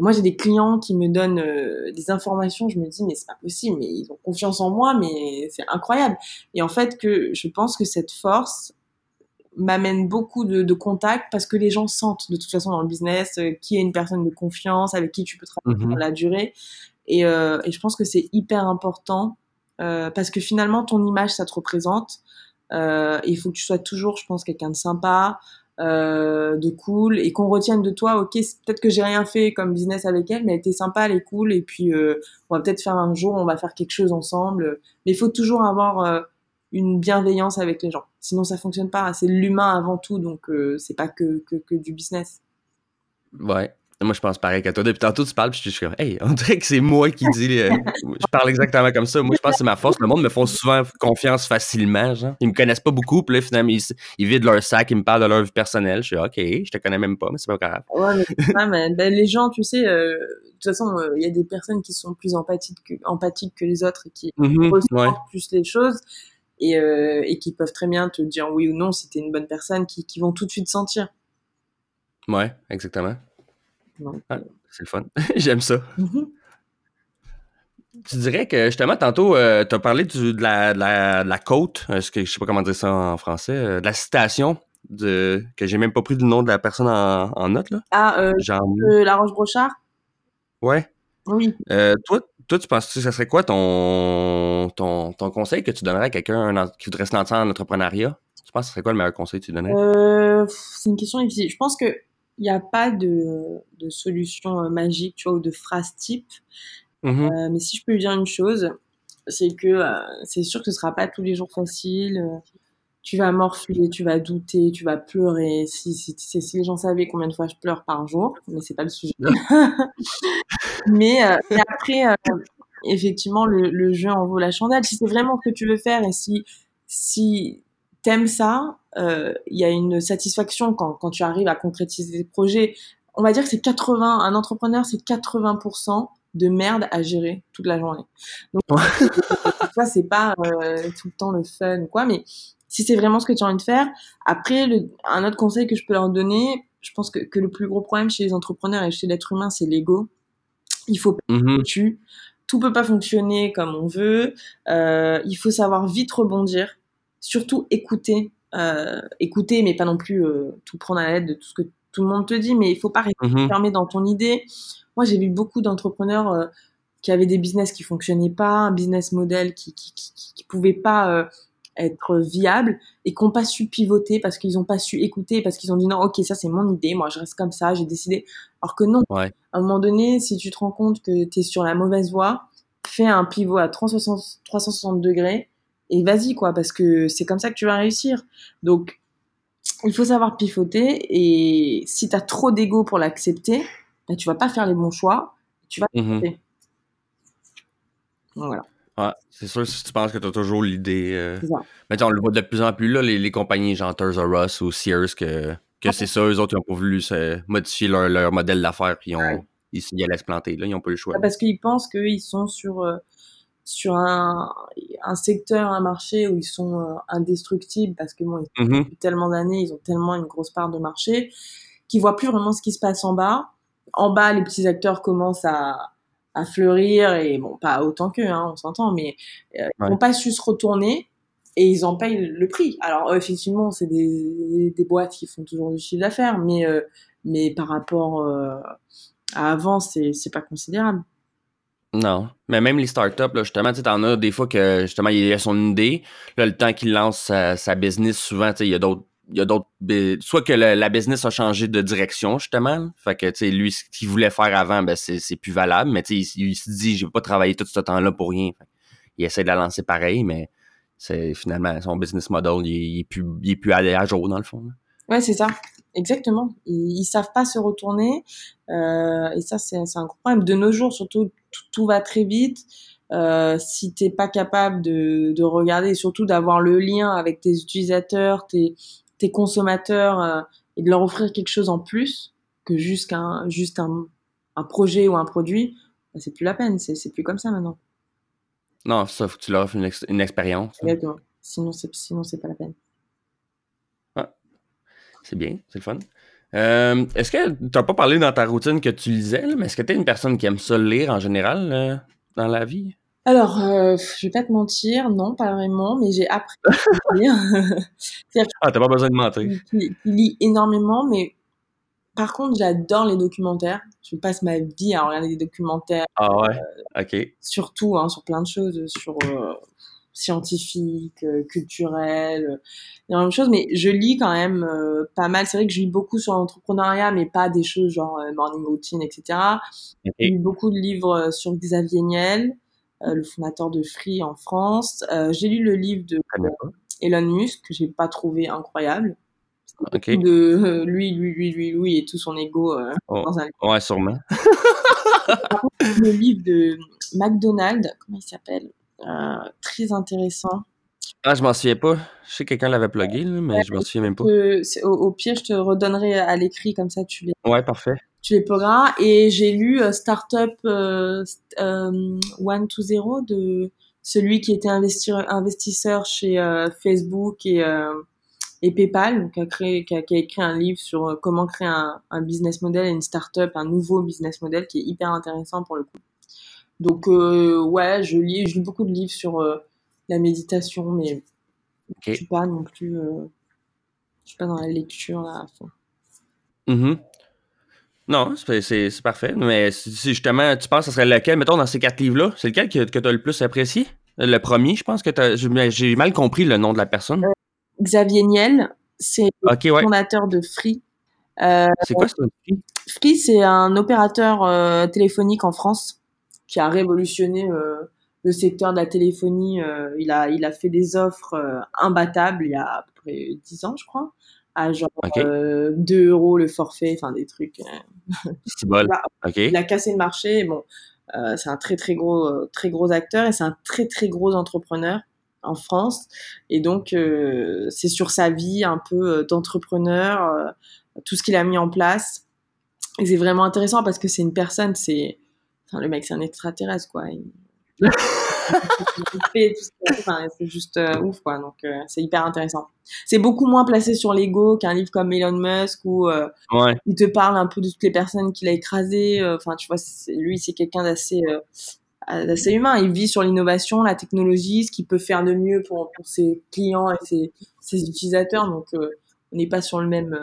Moi, j'ai des clients qui me donnent euh, des informations. Je me dis, mais c'est pas possible. Mais ils ont confiance en moi, mais c'est incroyable. Et en fait, que je pense que cette force, m'amène beaucoup de, de contacts parce que les gens sentent de toute façon dans le business euh, qui est une personne de confiance avec qui tu peux travailler Mhm. dans la durée et, euh, et je pense que c'est hyper important parce que finalement ton image ça te représente il faut que tu sois toujours je pense quelqu'un de sympa euh, de cool et qu'on retienne de toi ok peut-être que j'ai rien fait comme business avec elle mais elle était sympa elle est cool et puis euh, on va peut-être faire un jour on va faire quelque chose ensemble mais il faut toujours avoir euh, une bienveillance avec les gens. Sinon, ça fonctionne pas. C'est l'humain avant tout, donc c'est pas que, que, que du business. Ouais. Moi, je pense pareil qu'à toi. Depuis tantôt, tu parles, puis je suis comme, hey, on dirait que c'est moi qui dis. Euh, je parle exactement comme ça. Moi, je pense que c'est ma force. Le monde me font souvent confiance facilement. Genre. Ils me connaissent pas beaucoup, puis là, finalement, ils, vident leur sac, ils me parlent de leur vie personnelle. Je suis, OK, je te connais même pas, mais c'est pas grave. Ouais, mais, ben, les gens, tu sais, euh, de toute façon, euh, il y a des personnes qui sont plus empathiques que, empathiques que les autres et qui mm ressentent plus les choses. Et, et, qui peuvent très bien te dire oui ou non si t'es une bonne personne, qui, qui vont tout de suite sentir. Ouais, exactement. Ah, c'est le fun. [LAUGHS] J'aime ça. Mm-hmm. Tu dirais que justement, tantôt, euh, tu as parlé de, la, la, côte, euh, ce que, je sais pas comment dire ça en français, euh, de la citation de, que j'ai même pas pris le nom de la personne en, note. Là. Ah, La Roche-Brochard? Ouais. Oui. toi, toi, tu penses que ça serait quoi ton, ton, ton conseil que tu donnerais à quelqu'un qui voudrait se lancer en entrepreneuriat? Tu penses que ce serait quoi le meilleur conseil que tu donnerais? c'est une question difficile. Je pense que il n'y a pas de, de, solution euh, magique, tu vois, ou de phrase type. Mmh euh, mais si je peux dire une chose, c'est que euh, c'est sûr que ce sera pas tous les jours facile. tu vas morfler, tu vas douter, tu vas pleurer. Si, si, si, les gens savaient combien de fois je pleure par jour, mais c'est pas le sujet. [LAUGHS] mais, après, effectivement, le, le, jeu en vaut la chandelle. Si c'est vraiment ce que tu veux faire et si, si t'aimes ça, euh, il y a une satisfaction quand, quand tu arrives à concrétiser des projets. On va dire que c'est 80, un entrepreneur, c'est 80% de merde à gérer toute la journée. Donc, [LAUGHS] ça, c'est pas euh, tout le temps le fun ou quoi, mais si c'est vraiment ce que tu as envie de faire, après, le, un autre conseil que je peux leur donner, je pense que, que le plus gros problème chez les entrepreneurs et chez l'être humain, c'est l'ego. Il faut pas mm tu. Tout peut pas fonctionner comme on veut. Euh, il faut savoir vite rebondir surtout écouter, euh, écouter, mais pas non plus euh, tout prendre à la lettre de tout ce que tout le monde te dit, mais il faut pas rester mmh fermé dans ton idée. Moi, j'ai vu beaucoup d'entrepreneurs euh, qui avaient des business qui fonctionnaient pas, un business model qui qui, qui, qui pouvait pas être viable et qui n'ont pas su pivoter parce qu'ils n'ont pas su écouter, parce qu'ils ont dit non, ok, ça c'est mon idée, moi je reste comme ça, j'ai décidé. Alors que non, ouais. à un moment donné, si tu te rends compte que tu es sur la mauvaise voie, fais un pivot à 360, 360 degrés et vas-y quoi parce que c'est comme ça que tu vas réussir. Donc il faut savoir pivoter et si tu as trop d'ego pour l'accepter bah, tu vas pas faire les bons choix tu vas mmh voilà. Ouais, c'est sûr si tu penses que tu as toujours l'idée euh... mais on le voit de plus en plus là les, compagnies genre Toys R Us ou Sears que, que ah. c'est ça eux autres ils ont pas voulu modifier leur, leur modèle d'affaires puis ils, ont, ils, allaient se planter là ils ont pas eu le choix. Parce qu'ils pensent qu'ils sont sur euh, sur un, un, secteur, un marché où ils sont euh, indestructibles parce que bon, ils mmh tellement d'années, ils ont tellement une grosse part de marché, qu'ils voient plus vraiment ce qui se passe en bas. En bas, les petits acteurs commencent à, à fleurir et bon, pas autant qu'eux, hein, on s'entend, mais euh, ils n'ont pas su se retourner et ils en payent le prix. Alors effectivement, c'est des, des, boîtes qui font toujours du chiffre d'affaires, mais euh, mais par rapport à avant, c'est c'est pas considérable. Non. Mais même les startups, là, justement, tu en as des fois que justement, il a son idée. Là, le temps qu'il lance sa, business, souvent, il y a d'autres. Il y a d'autres. Soit que la business a changé de direction, justement. Fait que, tu lui, ce qu'il voulait faire avant, ben, c'est plus valable. Mais, sais, il, se dit, je vais pas travailler tout ce temps-là pour rien. il essaie de la lancer pareil, mais c'est finalement, son business model, il, est plus, il est plus à, jour, dans le fond. Ouais, c'est ça. Exactement. Ils, ils savent pas se retourner. Euh, et ça, c'est un gros problème. De nos jours, surtout, tout, va très vite. Euh, si t'es pas capable de, de regarder et surtout d'avoir le lien avec tes utilisateurs, tes, tes consommateurs euh, et de leur offrir quelque chose en plus que juste un, juste un, un projet ou un produit, bah, c'est plus la peine. C'est plus comme ça maintenant. Non, ça, faut que tu leur offres une, une expérience. Exactement. Sinon, c'est sinon c'est pas la peine. Ah. C'est bien, c'est le fun. Euh, est-ce que tu n'as pas parlé dans ta routine que tu lisais, mais est-ce que tu es une personne qui aime ça lire en général euh, dans la vie? Alors, euh, je vais pas te mentir, non, pas vraiment, mais j'ai appris à lire. [LAUGHS] ah, t'as pas besoin de mentir. Il lit énormément, mais par contre, j'adore les documentaires. Je passe ma vie à regarder des documentaires. Ah ouais, ok. Surtout, hein, sur plein de choses, sur scientifique, euh, culturel, il y a même chose, mais je lis quand même euh, pas mal. C'est vrai que je lis beaucoup sur l'entrepreneuriat, mais pas des choses genre euh, morning routine, etc. J'ai lu beaucoup de livres sur Xavier Niel, le fondateur de Free en France. j'ai lu le livre de Elon Musk que j'ai pas trouvé incroyable. OK. de euh, lui, lui, lui, lui, lui et tout son ego euh, Oh, dans un Ouais, sûrement. le livre de McDonald, comment il s'appelle? Euh, Très intéressant. Ah, je m'en souviens pas. Je sais que quelqu'un l'avait plugué, mais je m'en souviens même pas. Euh, au, au pire, je te redonnerai à l'écrit, comme ça tu les, Ouais, parfait. tu les pluggeras. Et j'ai lu euh, Startup euh, euh, 120 de celui qui était investisseur, chez euh, Facebook et, euh, et PayPal, donc, qui, a créé, qui, a, qui a écrit un livre sur euh, comment créer un, un business model et une startup, un nouveau business model qui est hyper intéressant pour le coup. Donc euh, ouais, je lis, je lis beaucoup de livres sur euh, la méditation, mais OK. je suis pas non plus, euh, je suis pas dans la lecture là. à fond. Mhm. Non, c'est parfait. Mais si justement, tu penses que ce serait lequel, mettons, dans ces quatre livres-là, c'est lequel que, que tu as le plus apprécié? Le premier, je pense que j'ai mal compris le nom de la personne. Xavier Niel, c'est Ok, le ouais. fondateur de Free. Euh, C'est quoi ça? Free, c'est un opérateur euh, téléphonique en France qui a révolutionné euh, le secteur de la téléphonie. Euh, il, a, il a fait des offres euh, imbattables il y a à peu près 10 ans, je crois, à genre Ok. euh, 2 euros le forfait, enfin des trucs. [LAUGHS] C'est bol. [LAUGHS] Bah, Ok. il a cassé le marché. Bon, euh, c'est un très très gros euh, très gros acteur et c'est un très très gros entrepreneur en France. Et donc euh, c'est sur sa vie un peu d'entrepreneur, tout ce qu'il a mis en place. Et c'est vraiment intéressant parce que c'est une personne, c'est enfin, le mec, c'est un extraterrestre quoi. Il... [LAUGHS] enfin, c'est juste euh, ouf quoi. Donc euh, c'est hyper intéressant. C'est beaucoup moins placé sur l'ego qu'un livre comme Elon Musk où euh, Ouais. il te parle un peu de toutes les personnes qu'il a écrasées. Enfin, tu vois, lui, c'est quelqu'un d'assez humain. Il vit sur l'innovation, la technologie, ce qu'il peut faire de mieux pour, pour ses clients et ses, ses utilisateurs. Donc, on n'est pas sur le même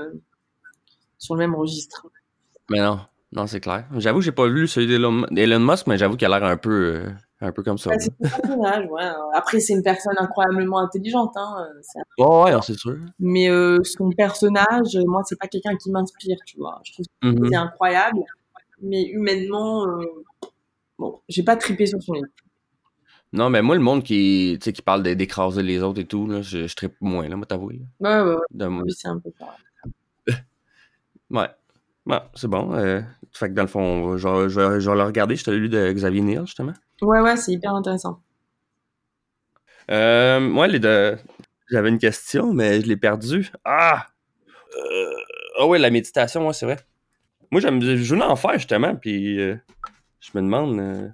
sur le même registre. Mais non. Non, c'est clair. J'avoue que j'ai pas lu celui d'Elon Musk, mais j'avoue qu'il a l'air un peu, euh, un peu comme ça. Ouais, c'est un personnage, ouais. Après, c'est une personne incroyablement intelligente, hein. c'est- Ouais, c'est sûr. Mais euh, son personnage, moi, c'est pas quelqu'un qui m'inspire, tu vois. Je trouve que c'est incroyable, mais humainement, euh, bon, j'ai pas tripé sur son livre. Non, mais moi, le monde qui, qui parle d'écraser les autres et tout, là, je, je trippe moins, là, moi, t'avouer. Ouais, ouais, ouais. C'est un peu. Ouais. [LAUGHS] Ouais, c'est bon. Euh, fait que dans le fond, je, vais- je, vais- je vais le regarder. Je t'ai lu de Xavier Niel, justement. Ouais, ouais, c'est hyper intéressant. Euh, moi, les deux. J'avais une question, mais je l'ai perdue. Ah! Euh, Ah ouais, la méditation, ouais, c'est vrai. Moi, j'aime, je voulais en faire, justement, puis euh, je me demande, euh,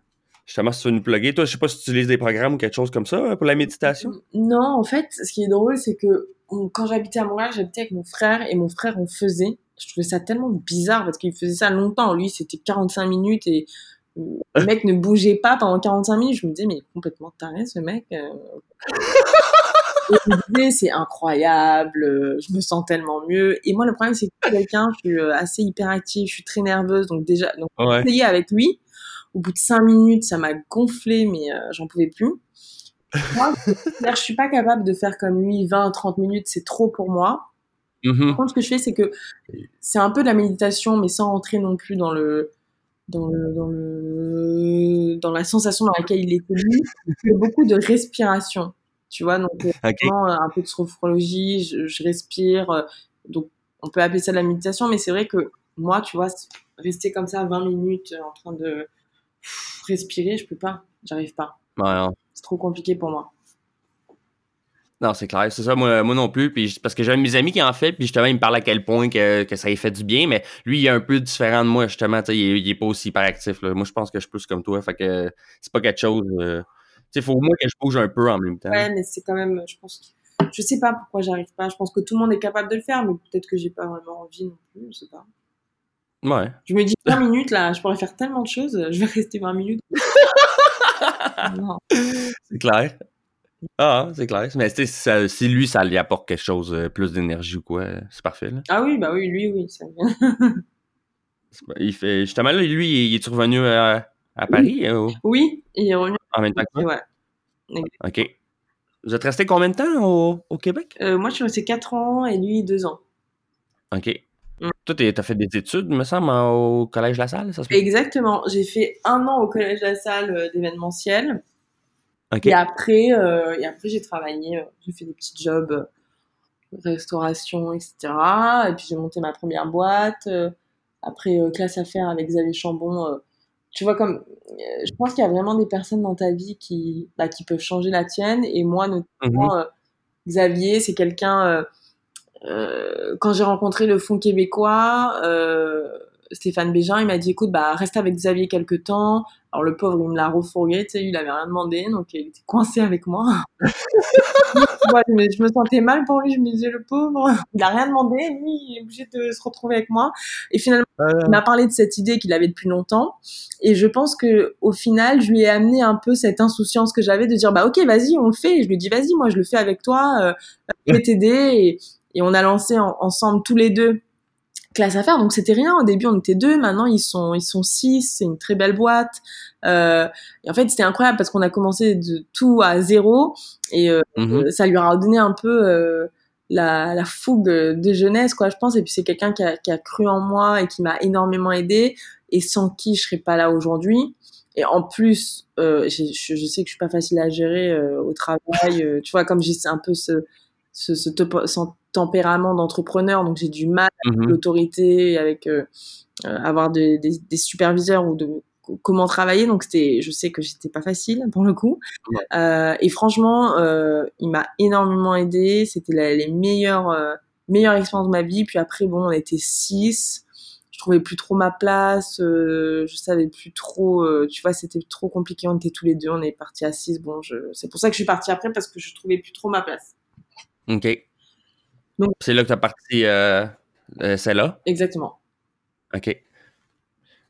justement, si tu veux nous plugger. Toi, je sais pas si tu utilises des programmes ou quelque chose comme ça euh, pour la méditation? Non, en fait, ce qui est drôle, c'est que on- quand j'habitais à Montréal, j'habitais avec mon frère et mon frère en faisait. Je trouvais ça tellement bizarre parce qu'il faisait ça longtemps. Lui, c'était 45 minutes et le mec ne bougeait pas pendant 45 minutes. Je me disais, mais il est complètement taré, ce mec. euh. Et je me disais, c'est incroyable, je me sens tellement mieux. Et moi, le problème, c'est que je suis quelqu'un, je suis euh, assez hyperactive, je suis très nerveuse, donc déjà, donc Ouais. essayé avec lui. Au bout de cinq minutes, ça m'a gonflé, mais euh, j'en pouvais plus. Moi, je suis pas capable de faire comme lui 20, 30 minutes, c'est trop pour moi. Mhm. Par contre, ce que je fais, c'est que c'est un peu de la méditation, mais sans rentrer non plus dans le dans le dans le dans la sensation dans laquelle il lui. Je fais beaucoup de respiration, tu vois, donc euh, euh, un peu de sophrologie, je, je respire. euh, donc, on peut appeler ça de la méditation, mais c'est vrai que moi, tu vois, rester comme ça 20 minutes en train de respirer, je peux pas, j'arrive pas. Non. C'est trop compliqué pour moi. Non, c'est clair. C'est ça, moi, moi non plus. Puis, parce que j'ai un de mes amis qui en fait, puis justement, il me parle à quel point que, que ça lui fait du bien, mais lui, il est un peu différent de moi, justement. Il est, il est pas aussi hyperactif. Là. Moi, je pense que je suis plus comme toi. Fait que c'est pas quelque chose. euh, Tu sais, faut au moins que je bouge un peu en même temps. Ouais, mais c'est quand même, je pense, que- je sais pas pourquoi j'arrive pas. Je pense que tout le monde est capable de le faire, mais peut-être que j'ai pas vraiment envie non plus, je sais pas. Ouais. Je me dis 20 minutes là, je pourrais faire tellement de choses, je vais rester 20 minutes. [LAUGHS] C'est clair. Ah, c'est clair. Mais ça- si lui, ça lui apporte quelque chose, euh, plus d'énergie ou quoi, euh, c'est parfait. Là. Ah oui, bah oui, lui, oui. Ça... Il fait, justement, là, lui, il est revenu à, à Paris euh, Oui, il est revenu. en même temps que? Ouais. OK. Vous êtes resté combien de temps au, au Québec? Euh, moi, je suis restée 4 ans et lui 2 ans. OK. Mm. Toi, t'as fait des études, me semble, au Collège La Salle, ça se? Exactement. J'ai fait un an au collège La Salle d'événementiel. Et après, euh, et après j'ai travaillé, euh, j'ai fait des petits jobs restauration, etc. Et puis j'ai monté ma première boîte. après classe à faire avec Xavier Chambon. tu vois comme, je pense qu'il y a vraiment des personnes dans ta vie qui, bah, qui peuvent changer la tienne. Et moi notamment, mmh Xavier, c'est quelqu'un. quand j'ai rencontré le Fonds québécois. Stéphane Bégin, il m'a dit écoute, bah reste avec Xavier quelques temps. Alors le pauvre, il me l'a refourgué, tu sais, il avait rien demandé, donc il était coincé avec moi. [LAUGHS] je me sentais mal pour lui, je me disais le pauvre, il a rien demandé, lui, il est obligé de se retrouver avec moi. Et finalement, il m'a parlé de cette idée qu'il avait depuis longtemps, et je pense que au final, je lui ai amené un peu cette insouciance que j'avais de dire bah ok, vas-y, on le fait. Et je lui ai dit vas-y, moi je le fais avec toi, euh, je vais [LAUGHS] t'aider, et, et on a lancé ensemble tous les deux classe à faire. Donc c'était rien. Au début, on était deux. Maintenant, ils sont ils sont six. C'est une très belle boîte. Euh, et en fait, c'était incroyable parce qu'on a commencé de tout à zéro et euh, mhm. ça lui a donné un peu euh, la, la, fougue de jeunesse, quoi, je pense. Et puis c'est quelqu'un qui a, qui a cru en moi et qui m'a énormément aidé et sans qui je serais pas là aujourd'hui. Et en plus, euh, je, je, sais que je suis pas facile à gérer euh, au travail. tu vois, comme j'ai un peu ce, ce, ce, tempérament d'entrepreneur, donc j'ai du mal avec mhm. l'autorité, avec euh, euh, avoir des, des, superviseurs ou de comment travailler. Donc c'était, je sais que j'étais pas facile [LAUGHS] pour le coup. Euh, et franchement, euh, il m'a énormément aidé. C'était les meilleures meilleures expériences de ma vie. Puis après, bon, on était six. Je trouvais plus trop ma place. je savais plus trop. tu vois, c'était trop compliqué. On était tous les deux. On est parti à six. Bon, je... c'est pour ça que je suis partie après parce que je trouvais plus trop ma place. Ok. Donc, c'est là que tu as parti euh, euh, celle-là? Exactement. OK.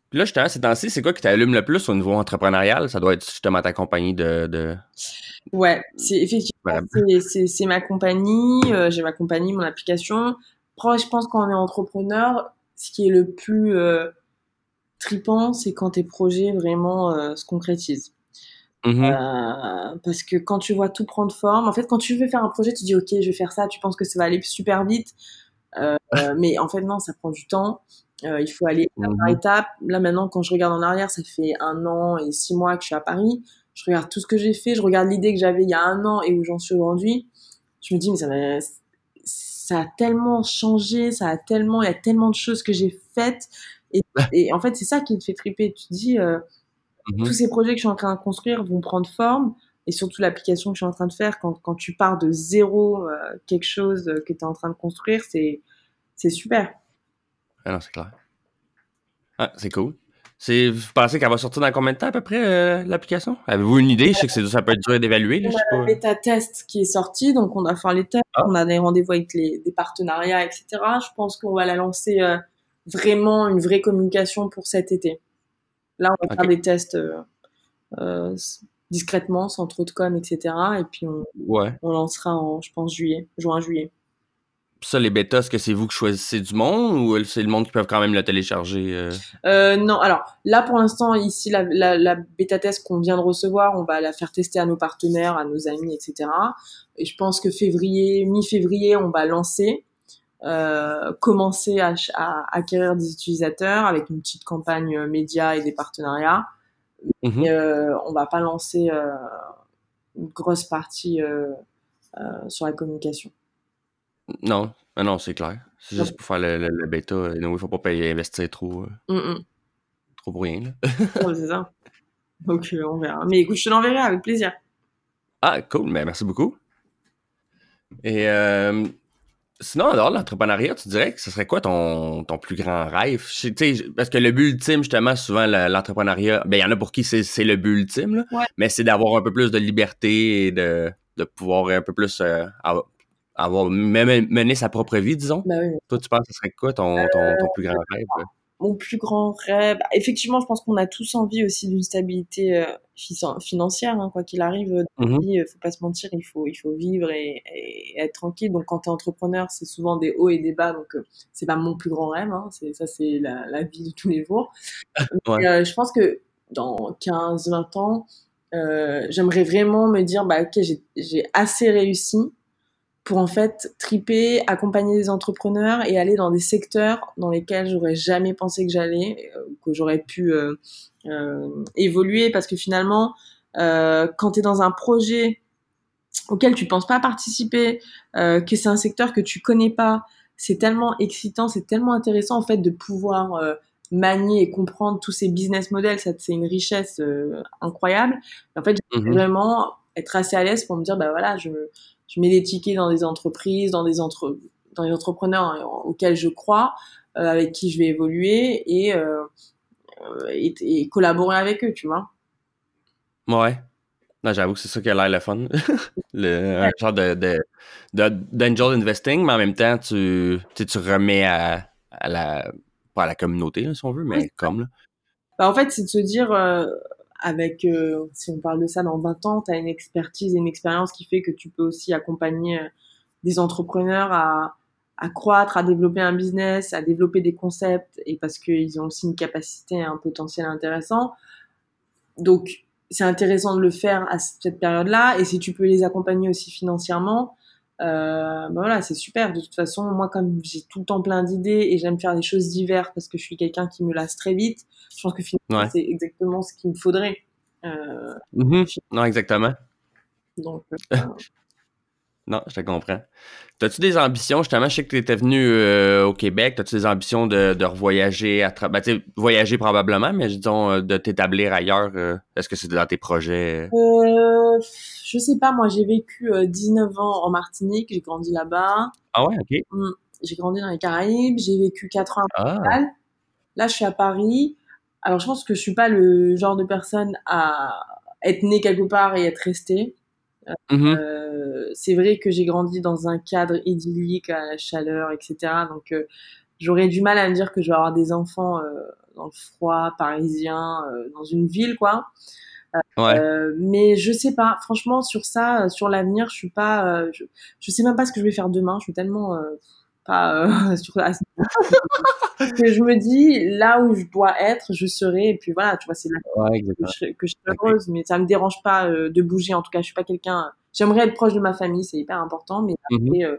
Puis là, justement, ces temps-ci, c'est quoi qui t'allume le plus au niveau entrepreneurial? Ça doit être justement ta compagnie de. de... Ouais, c'est effectivement, c'est ma compagnie. Euh, j'ai ma compagnie, mon application. Après, je pense qu'on est entrepreneur, ce qui est le plus euh, tripant, c'est quand tes projets vraiment se concrétisent. Mmh euh, parce que quand tu vois tout prendre forme, en fait, quand tu veux faire un projet, tu dis ok, je vais faire ça, tu penses que ça va aller super vite, euh, [LAUGHS] mais en fait non, ça prend du temps. Euh, il faut aller étape par mmh étape. Là maintenant, quand je regarde en arrière, ça fait un an et six mois que je suis à Paris. Je regarde tout ce que j'ai fait, je regarde l'idée que j'avais il y a un an et où j'en suis aujourd'hui. Je me dis mais ça, ça a tellement changé, ça a tellement, il y a tellement de choses que j'ai faites. Et, [LAUGHS] et en fait, c'est ça qui te fait triper. Tu te dis, euh, Mmh Tous ces projets que je suis en train de construire vont prendre forme et surtout l'application que je suis en train de faire, quand, quand tu pars de zéro euh, quelque chose que tu es en train de construire, c'est, c'est super. Ah non, c'est clair. Ah, c'est cool. C'est, vous pensez qu'elle va sortir dans combien de temps à peu près euh, l'application? Avez-vous une idée? Je sais que ça peut être dur d'évaluer. On a le bêta test qui est sorti, donc on va faire les tests, ah. on a des rendez-vous avec les, des partenariats, etc. Je pense qu'on va la lancer euh, vraiment une vraie communication pour cet été. Là, on va faire des tests euh, euh, discrètement, sans trop de com, etc. Et puis on, on lancera en, je pense, juillet, juin-juillet. Ça, les bêtas, est-ce que c'est vous qui choisissez du monde ou c'est le monde qui peut quand même le télécharger euh? Non, alors là pour l'instant, ici, la, la, bêta test qu'on vient de recevoir, on va la faire tester à nos partenaires, à nos amis, etc. Et je pense que février, mi-février, on va lancer. Euh, commencer à, acquérir des utilisateurs avec une petite campagne euh, média et des partenariats. Mhm. Euh, on va pas lancer une grosse partie sur la communication. Non, ah non, c'est clair. C'est juste pour faire le, bêta. Il ne faut pas payer, investir trop, trop pour rien. [LAUGHS] c'est ça. Donc, on verra. Mais écoute, je te l'enverrai avec plaisir. Ah, cool. Mais merci beaucoup. Et Sinon, alors, l'entrepreneuriat, tu dirais que ce serait quoi ton, ton plus grand rêve? parce que le but ultime, justement, souvent, l'entrepreneuriat, ben, il y en a pour qui c'est le but ultime, mais c'est d'avoir un peu plus de liberté et de, de pouvoir un peu plus euh, avoir, mener sa propre vie, disons. Ben Toi, tu penses que ce serait quoi ton, ton, ton plus grand rêve? Mon plus grand rêve. Effectivement, je pense qu'on a tous envie aussi d'une stabilité euh, financière, hein, quoi qu'il arrive. Dans mmh vie, faut pas se mentir, il faut, il faut vivre et, être tranquille. Donc, quand tu es entrepreneur, c'est souvent des hauts et des bas. Donc, euh, c'est pas mon plus grand rêve. Hein, c'est ça, c'est la, vie de tous les jours. [LAUGHS] Euh, je pense que dans 15-20 ans, j'aimerais vraiment me dire, bah, ok, j'ai assez réussi pour en fait triper, accompagner des entrepreneurs et aller dans des secteurs dans lesquels j'aurais jamais pensé que j'allais, euh, que j'aurais pu euh, euh, évoluer. Parce que finalement, euh, quand tu es dans un projet auquel tu penses pas participer, euh, que c'est un secteur que tu connais pas, c'est tellement excitant, c'est tellement intéressant en fait de pouvoir euh, manier et comprendre tous ces business models, ça c'est une richesse euh, incroyable. en fait, mmh vraiment être assez à l'aise pour me dire bah voilà, je, je mets des tickets dans des entreprises, dans des entre dans les entrepreneurs hein, auxquels je crois, euh, avec qui je vais évoluer et, et, et collaborer avec eux, tu vois. Ouais. J'avoue que c'est ça qui a l'air le fun. [LAUGHS] le, un genre de, de, d'angel investing, mais en même temps, tu, tu, tu remets à, à, la, pas à la communauté, si on veut, mais comme. Là. Bah, en fait, c'est de se dire, euh, avec, euh, si on parle de ça dans 20 ans, tu as une expertise et une expérience qui fait que tu peux aussi accompagner euh, des entrepreneurs à, à croître, à développer un business, à développer des concepts, et parce qu'ils ont aussi une capacité, un potentiel intéressant. Donc, c'est intéressant de le faire à cette période-là. Et si tu peux les accompagner aussi financièrement, euh, ben voilà, c'est super. De toute façon, moi, comme j'ai tout le temps plein d'idées et j'aime faire des choses diverses parce que je suis quelqu'un qui me lasse très vite, je pense que finalement, c'est exactement ce qu'il me faudrait. Euh, mm-hmm. Non, exactement. Donc, [LAUGHS] euh, Non, je te comprends. As-tu des ambitions, justement, je sais que tu étais venu euh, au Québec, as-tu des ambitions de, de revoyager, à ben, voyager probablement, mais disons euh, de t'établir ailleurs, euh, est-ce que c'est dans tes projets? Euh, je sais pas, moi j'ai vécu 19 ans en Martinique, j'ai grandi là-bas. Ah ouais, ok. Mmh. J'ai grandi dans les Caraïbes, j'ai vécu 4 ans à ah. Là, je suis à Paris. Alors, je pense que je suis pas le genre de personne à être née quelque part et être restée. Mmh euh, c'est vrai que j'ai grandi dans un cadre idyllique à la chaleur, etc. Donc euh, j'aurais du mal à me dire que je vais avoir des enfants euh, dans le froid parisien, dans une ville, quoi. Ouais. mais je sais pas, franchement, sur ça, sur l'avenir, je suis pas, je, je, sais même pas ce que je vais faire demain. Je suis tellement pas [LAUGHS] sur que je me dis là où je dois être, je serai. Et puis voilà, tu vois, c'est là que, je, suis heureuse, mais ça me dérange pas euh, de bouger. En tout cas, je suis pas quelqu'un. J'aimerais être proche de ma famille, c'est hyper important, mais après, euh,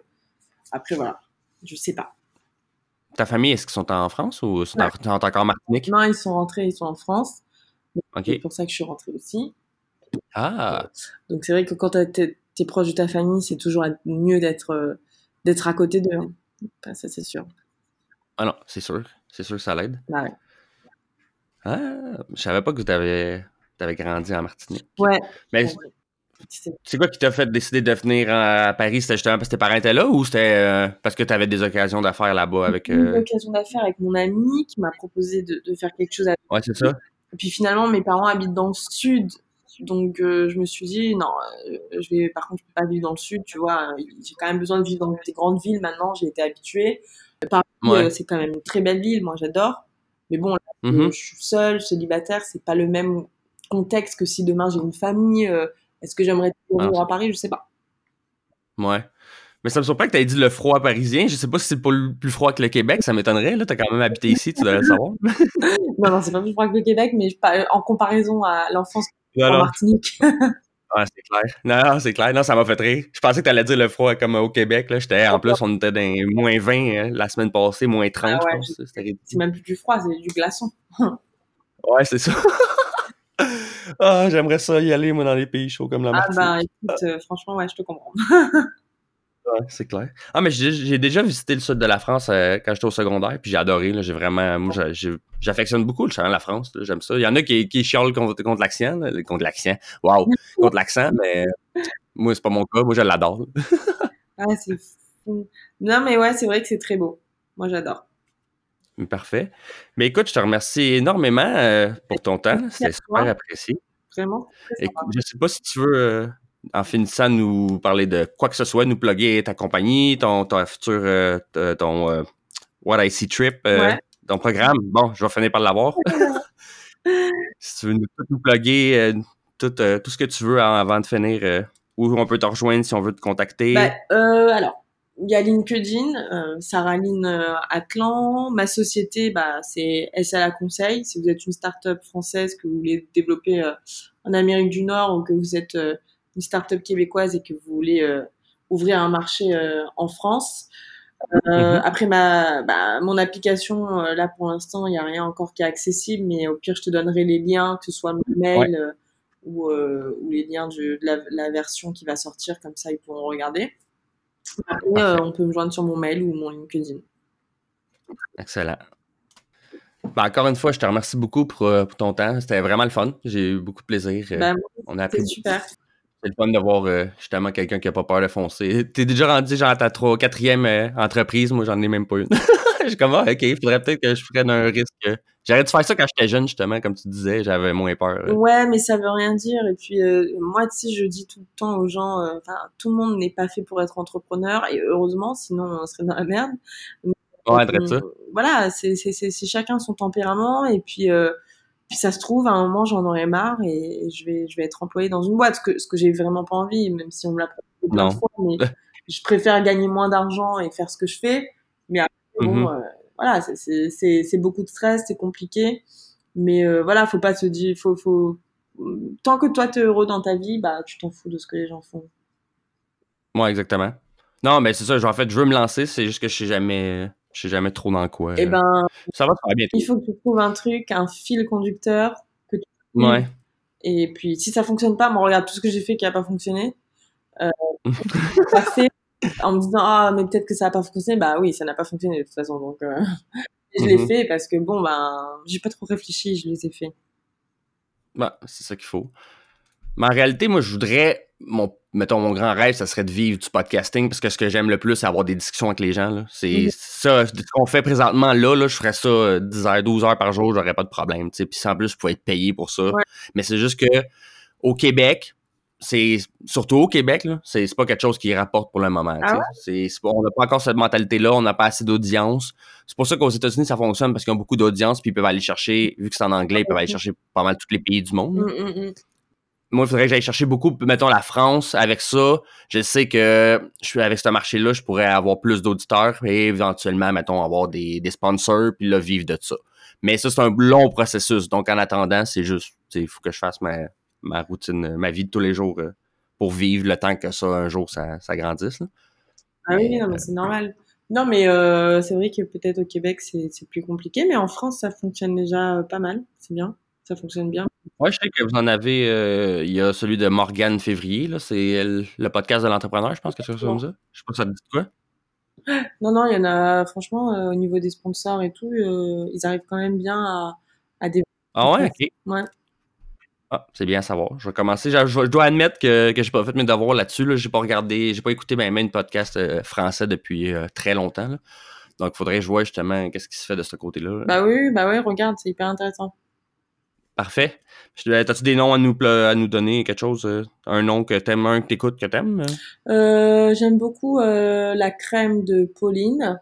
après voilà, je sais pas. Ta famille, est-ce qu'ils sont en France ou sont, encore en Martinique? Non, ils sont rentrés, ils sont en France. C'est pour ça que je suis rentrée aussi. Ah. Donc c'est vrai que quand tu es, proche de ta famille, c'est toujours mieux d'être euh, d'être à côté d'eux. Ça, c'est sûr. Ah non, c'est sûr. C'est sûr que ça l'aide. Ouais. Ah, je savais pas que tu avais, grandi en Martinique. Ouais. Mais c'est quoi qui t'a fait décider de venir à Paris? C'était justement parce que tes parents étaient là ou c'était euh, parce que tu avais des occasions d'affaires là-bas avec. Une euh occasion d'affaires avec mon ami qui m'a proposé de, faire quelque chose avec. Ouais, c'est ça. Et puis finalement, mes parents habitent dans le sud. Donc euh, je me suis dit, non, je vais, par contre, je peux pas vivre dans le sud, tu vois. J'ai quand même besoin de vivre dans des grandes villes maintenant, j'ai été habituée. Paris, euh, c'est quand même une très belle ville, moi j'adore. Mais bon, mmh je suis seule, célibataire, c'est pas le même contexte que si demain j'ai une famille. Euh, est-ce que j'aimerais vivre ah. à Paris? Je sais pas. Ouais. Mais ça me surprend que tu aies dit le froid parisien. Je sais pas si c'est plus froid que le Québec, ça m'étonnerait. Là, as quand même habité ici, tu devrais le savoir. [LAUGHS] non, non, c'est pas plus froid que le Québec, mais en comparaison à l'enfance en Martinique. [LAUGHS] Ah, c'est clair. Non, c'est clair. Non, ça m'a fait rire. Je pensais que tu allais dire le froid comme au Québec. Là. J'étais, en plus, on était dans moins 20 hein, la semaine passée, moins 30, ah C'est même plus du froid, c'est du glaçon. [LAUGHS] ouais, c'est ça. [LAUGHS] ah, j'aimerais ça y aller, moi, dans les pays chauds comme la Martinique. Ah, ben, écoute, euh, franchement, ouais, je te comprends. Ouais, c'est clair. Ah, mais j'ai déjà visité le sud de la France euh, quand j'étais au secondaire, puis j'ai adoré. J'ai vraiment. Moi, j'affectionne beaucoup le chant de la France. J'aime ça. Il y en a qui, qui chialent contre, contre l'accent. Contre l'accent. Waouh! contre l'accent, mais moi, c'est pas mon cas. Moi, je l'adore. [LAUGHS] ah, c'est fou. Non, mais ouais, c'est vrai que c'est très beau. Moi, j'adore. Parfait. Mais écoute, je te remercie énormément euh, pour ton temps. C'était super apprécié. Vraiment. Écoute, je sais pas si tu veux. Euh, en finissant, nous parler de quoi que ce soit, nous plugger ta compagnie, ton, ton futur, euh, ton euh, What I See Trip, euh, ton programme. Bon, je vais finir par l'avoir. [LAUGHS] [LAUGHS] si tu veux nous, nous plugger tout, tout, ce que tu veux avant de finir, où on peut te rejoindre si on veut te contacter. Ben, alors, il y a LinkedIn, Sarah Lynn Atlan. Ma société, bah, c'est SLA Conseil. Si vous êtes une start-up française que vous voulez développer en Amérique du Nord ou que vous êtes une start-up québécoise et que vous voulez euh, ouvrir un marché euh, en France. Euh, mhm. Après ma, bah, mon application, là pour l'instant, il n'y a rien encore qui est accessible, mais au pire, je te donnerai les liens, que ce soit mon mail ou, ou les liens de la, la, version qui va sortir, comme ça ils pourront regarder. Après, euh, on peut me joindre sur mon mail ou mon LinkedIn. Excellent. Ben, encore une fois, je te remercie beaucoup pour, pour ton temps. C'était vraiment le fun. J'ai eu beaucoup de plaisir. Ben, on a appris. super. C'est le fun de voir euh, justement quelqu'un qui n'a pas peur de foncer. [LAUGHS] T'es déjà rendu genre à ta 3 quatrième euh, entreprise, moi j'en ai même pas une. [LAUGHS] je suis comme ah, ok, il faudrait peut-être que je prenne un risque. J'arrête de faire ça quand j'étais jeune, justement, comme tu disais, j'avais moins peur. Ouais, mais ça veut rien dire. Et puis moi, tu sais, je dis tout le temps aux gens, enfin, tout le monde n'est pas fait pour être entrepreneur, et heureusement, sinon on serait dans la merde. Ouais, ça. Voilà, c'est chacun son tempérament, et puis puis ça se trouve, à un moment, j'en aurais marre et je vais, je vais être employée dans une boîte, ce que, ce que j'ai vraiment pas envie, même si on me l'a proposé plein de fois. Mais je préfère gagner moins d'argent et faire ce que je fais. Mais après, bon, mm-hmm. euh, voilà, c'est beaucoup de stress, c'est compliqué. Mais euh, voilà, faut pas se dire, faut, faut, tant que toi t'es heureux dans ta vie, bah tu t'en fous de ce que les gens font. Moi, exactement. Non, mais c'est ça. En fait, je veux me lancer. C'est juste que je sais jamais je sais jamais trop dans quoi. Eh ben, ça va, ça bien. Il faut que tu trouves un truc, un fil conducteur que tu Ouais. Et puis, si ça fonctionne pas, moi, regarde tout ce que j'ai fait qui a pas fonctionné. Euh, [LAUGHS] fait en me disant, ah, mais peut-être que ça a pas fonctionné. Bah oui, ça n'a pas fonctionné de toute façon. Donc, euh, [LAUGHS] je l'ai mhm. fait parce que bon, ben, j'ai pas trop réfléchi, je les ai fait. Bah, c'est ça qu'il faut. Mais en réalité, moi, je voudrais, mon, mettons, mon grand rêve, ça serait de vivre du podcasting, parce que ce que j'aime le plus, c'est avoir des discussions avec les gens. C'est ça, ce qu'on fait présentement là, là, je ferais ça 10 heures, 12 heures par jour, j'aurais pas de problème. Puis en plus, je pourrais être payé pour ça. Mais c'est juste que au Québec, c'est surtout au Québec, c'est pas quelque chose qui rapporte pour le moment. Ah on n'a pas encore cette mentalité-là, on n'a pas assez d'audience. C'est pour ça qu'aux États-Unis, ça fonctionne parce qu'ils ont beaucoup d'audience, puis ils peuvent aller chercher, vu que c'est en anglais, ils peuvent aller chercher pas mal tous les pays du monde. Mm, mm, mm moi, il faudrait que j'aille chercher beaucoup, mettons la France. Avec ça, je sais que je suis avec ce marché-là, je pourrais avoir plus d'auditeurs et éventuellement, mettons, avoir des, sponsors puis là, vivre de ça. Mais ça, c'est un long processus. Donc, en attendant, c'est juste, il faut que je fasse ma, routine, ma vie de tous les jours euh, pour vivre le temps que ça, un jour, ça, ça grandisse. Ah oui, non, mais c'est normal. Non, mais euh, c'est vrai que peut-être au Québec, c'est plus compliqué, mais en France, ça fonctionne déjà pas mal. C'est bien ça fonctionne bien. Oui, je sais que vous en avez. Euh, il y a celui de Morgane Février, là, c'est le, podcast de l'entrepreneur, je pense que c'est comme ça. Je sais pas si ça te dit quoi. [GASPS] Non, non, il y en a, franchement, euh, au niveau des sponsors et tout, euh, ils arrivent quand même bien à, à développer. Ah ouais, ok. Ouais. Ah, c'est bien à savoir. Je vais commencer. Je, dois admettre que, que j'ai pas fait mes devoirs là-dessus. Là. J'ai pas regardé, j'ai pas écouté même un podcast français depuis très longtemps. Donc, il faudrait que je vois justement qu'est-ce qui se fait de ce côté-là. Bah oui, bah oui, regarde, c'est hyper intéressant. Parfait. As-tu des noms à nous, à nous donner, quelque chose? Euh, un nom que t'aimes, un que t'écoutes, que t'aimes? Euh, J'aime beaucoup euh, la crème de Pauline.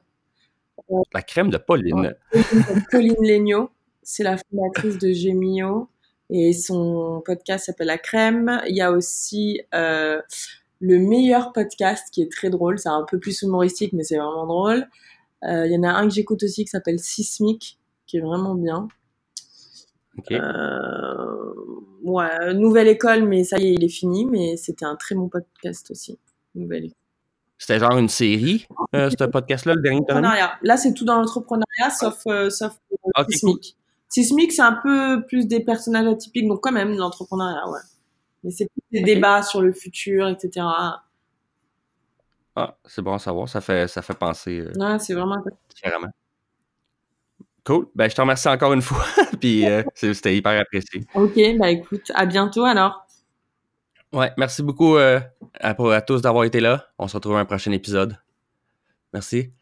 la crème de Pauline? Pauline Legno. C'est la fondatrice de Gemio. Et son podcast s'appelle La Crème. Il y a aussi euh, le meilleur podcast qui est très drôle. C'est un peu plus humoristique, mais c'est vraiment drôle. Il y en a un que j'écoute aussi qui s'appelle Sismic, qui est vraiment bien. Euh, ouais, nouvelle école, mais ça y est, il est fini. Mais c'était un très bon podcast aussi. Nouvelle C'était genre une série, euh, ce [LAUGHS] podcast-là, le dernier Là, c'est tout dans l'entrepreneuriat, sauf, euh, sauf Sismic. Sismic, c'est un peu plus des personnages atypiques, donc quand même l'entrepreneuriat, ouais. Mais c'est plus des débats sur le futur, etc. Ah, c'est bon à savoir. Ça fait, ça fait penser. ouais, c'est vraiment. Différemment. Cool. Ben, je te remercie encore une fois. [LAUGHS] Puis euh, c'était hyper apprécié. OK, bah écoute, à bientôt alors. Ouais, merci beaucoup euh, à, à tous d'avoir été là. On se retrouve à un prochain épisode. Merci.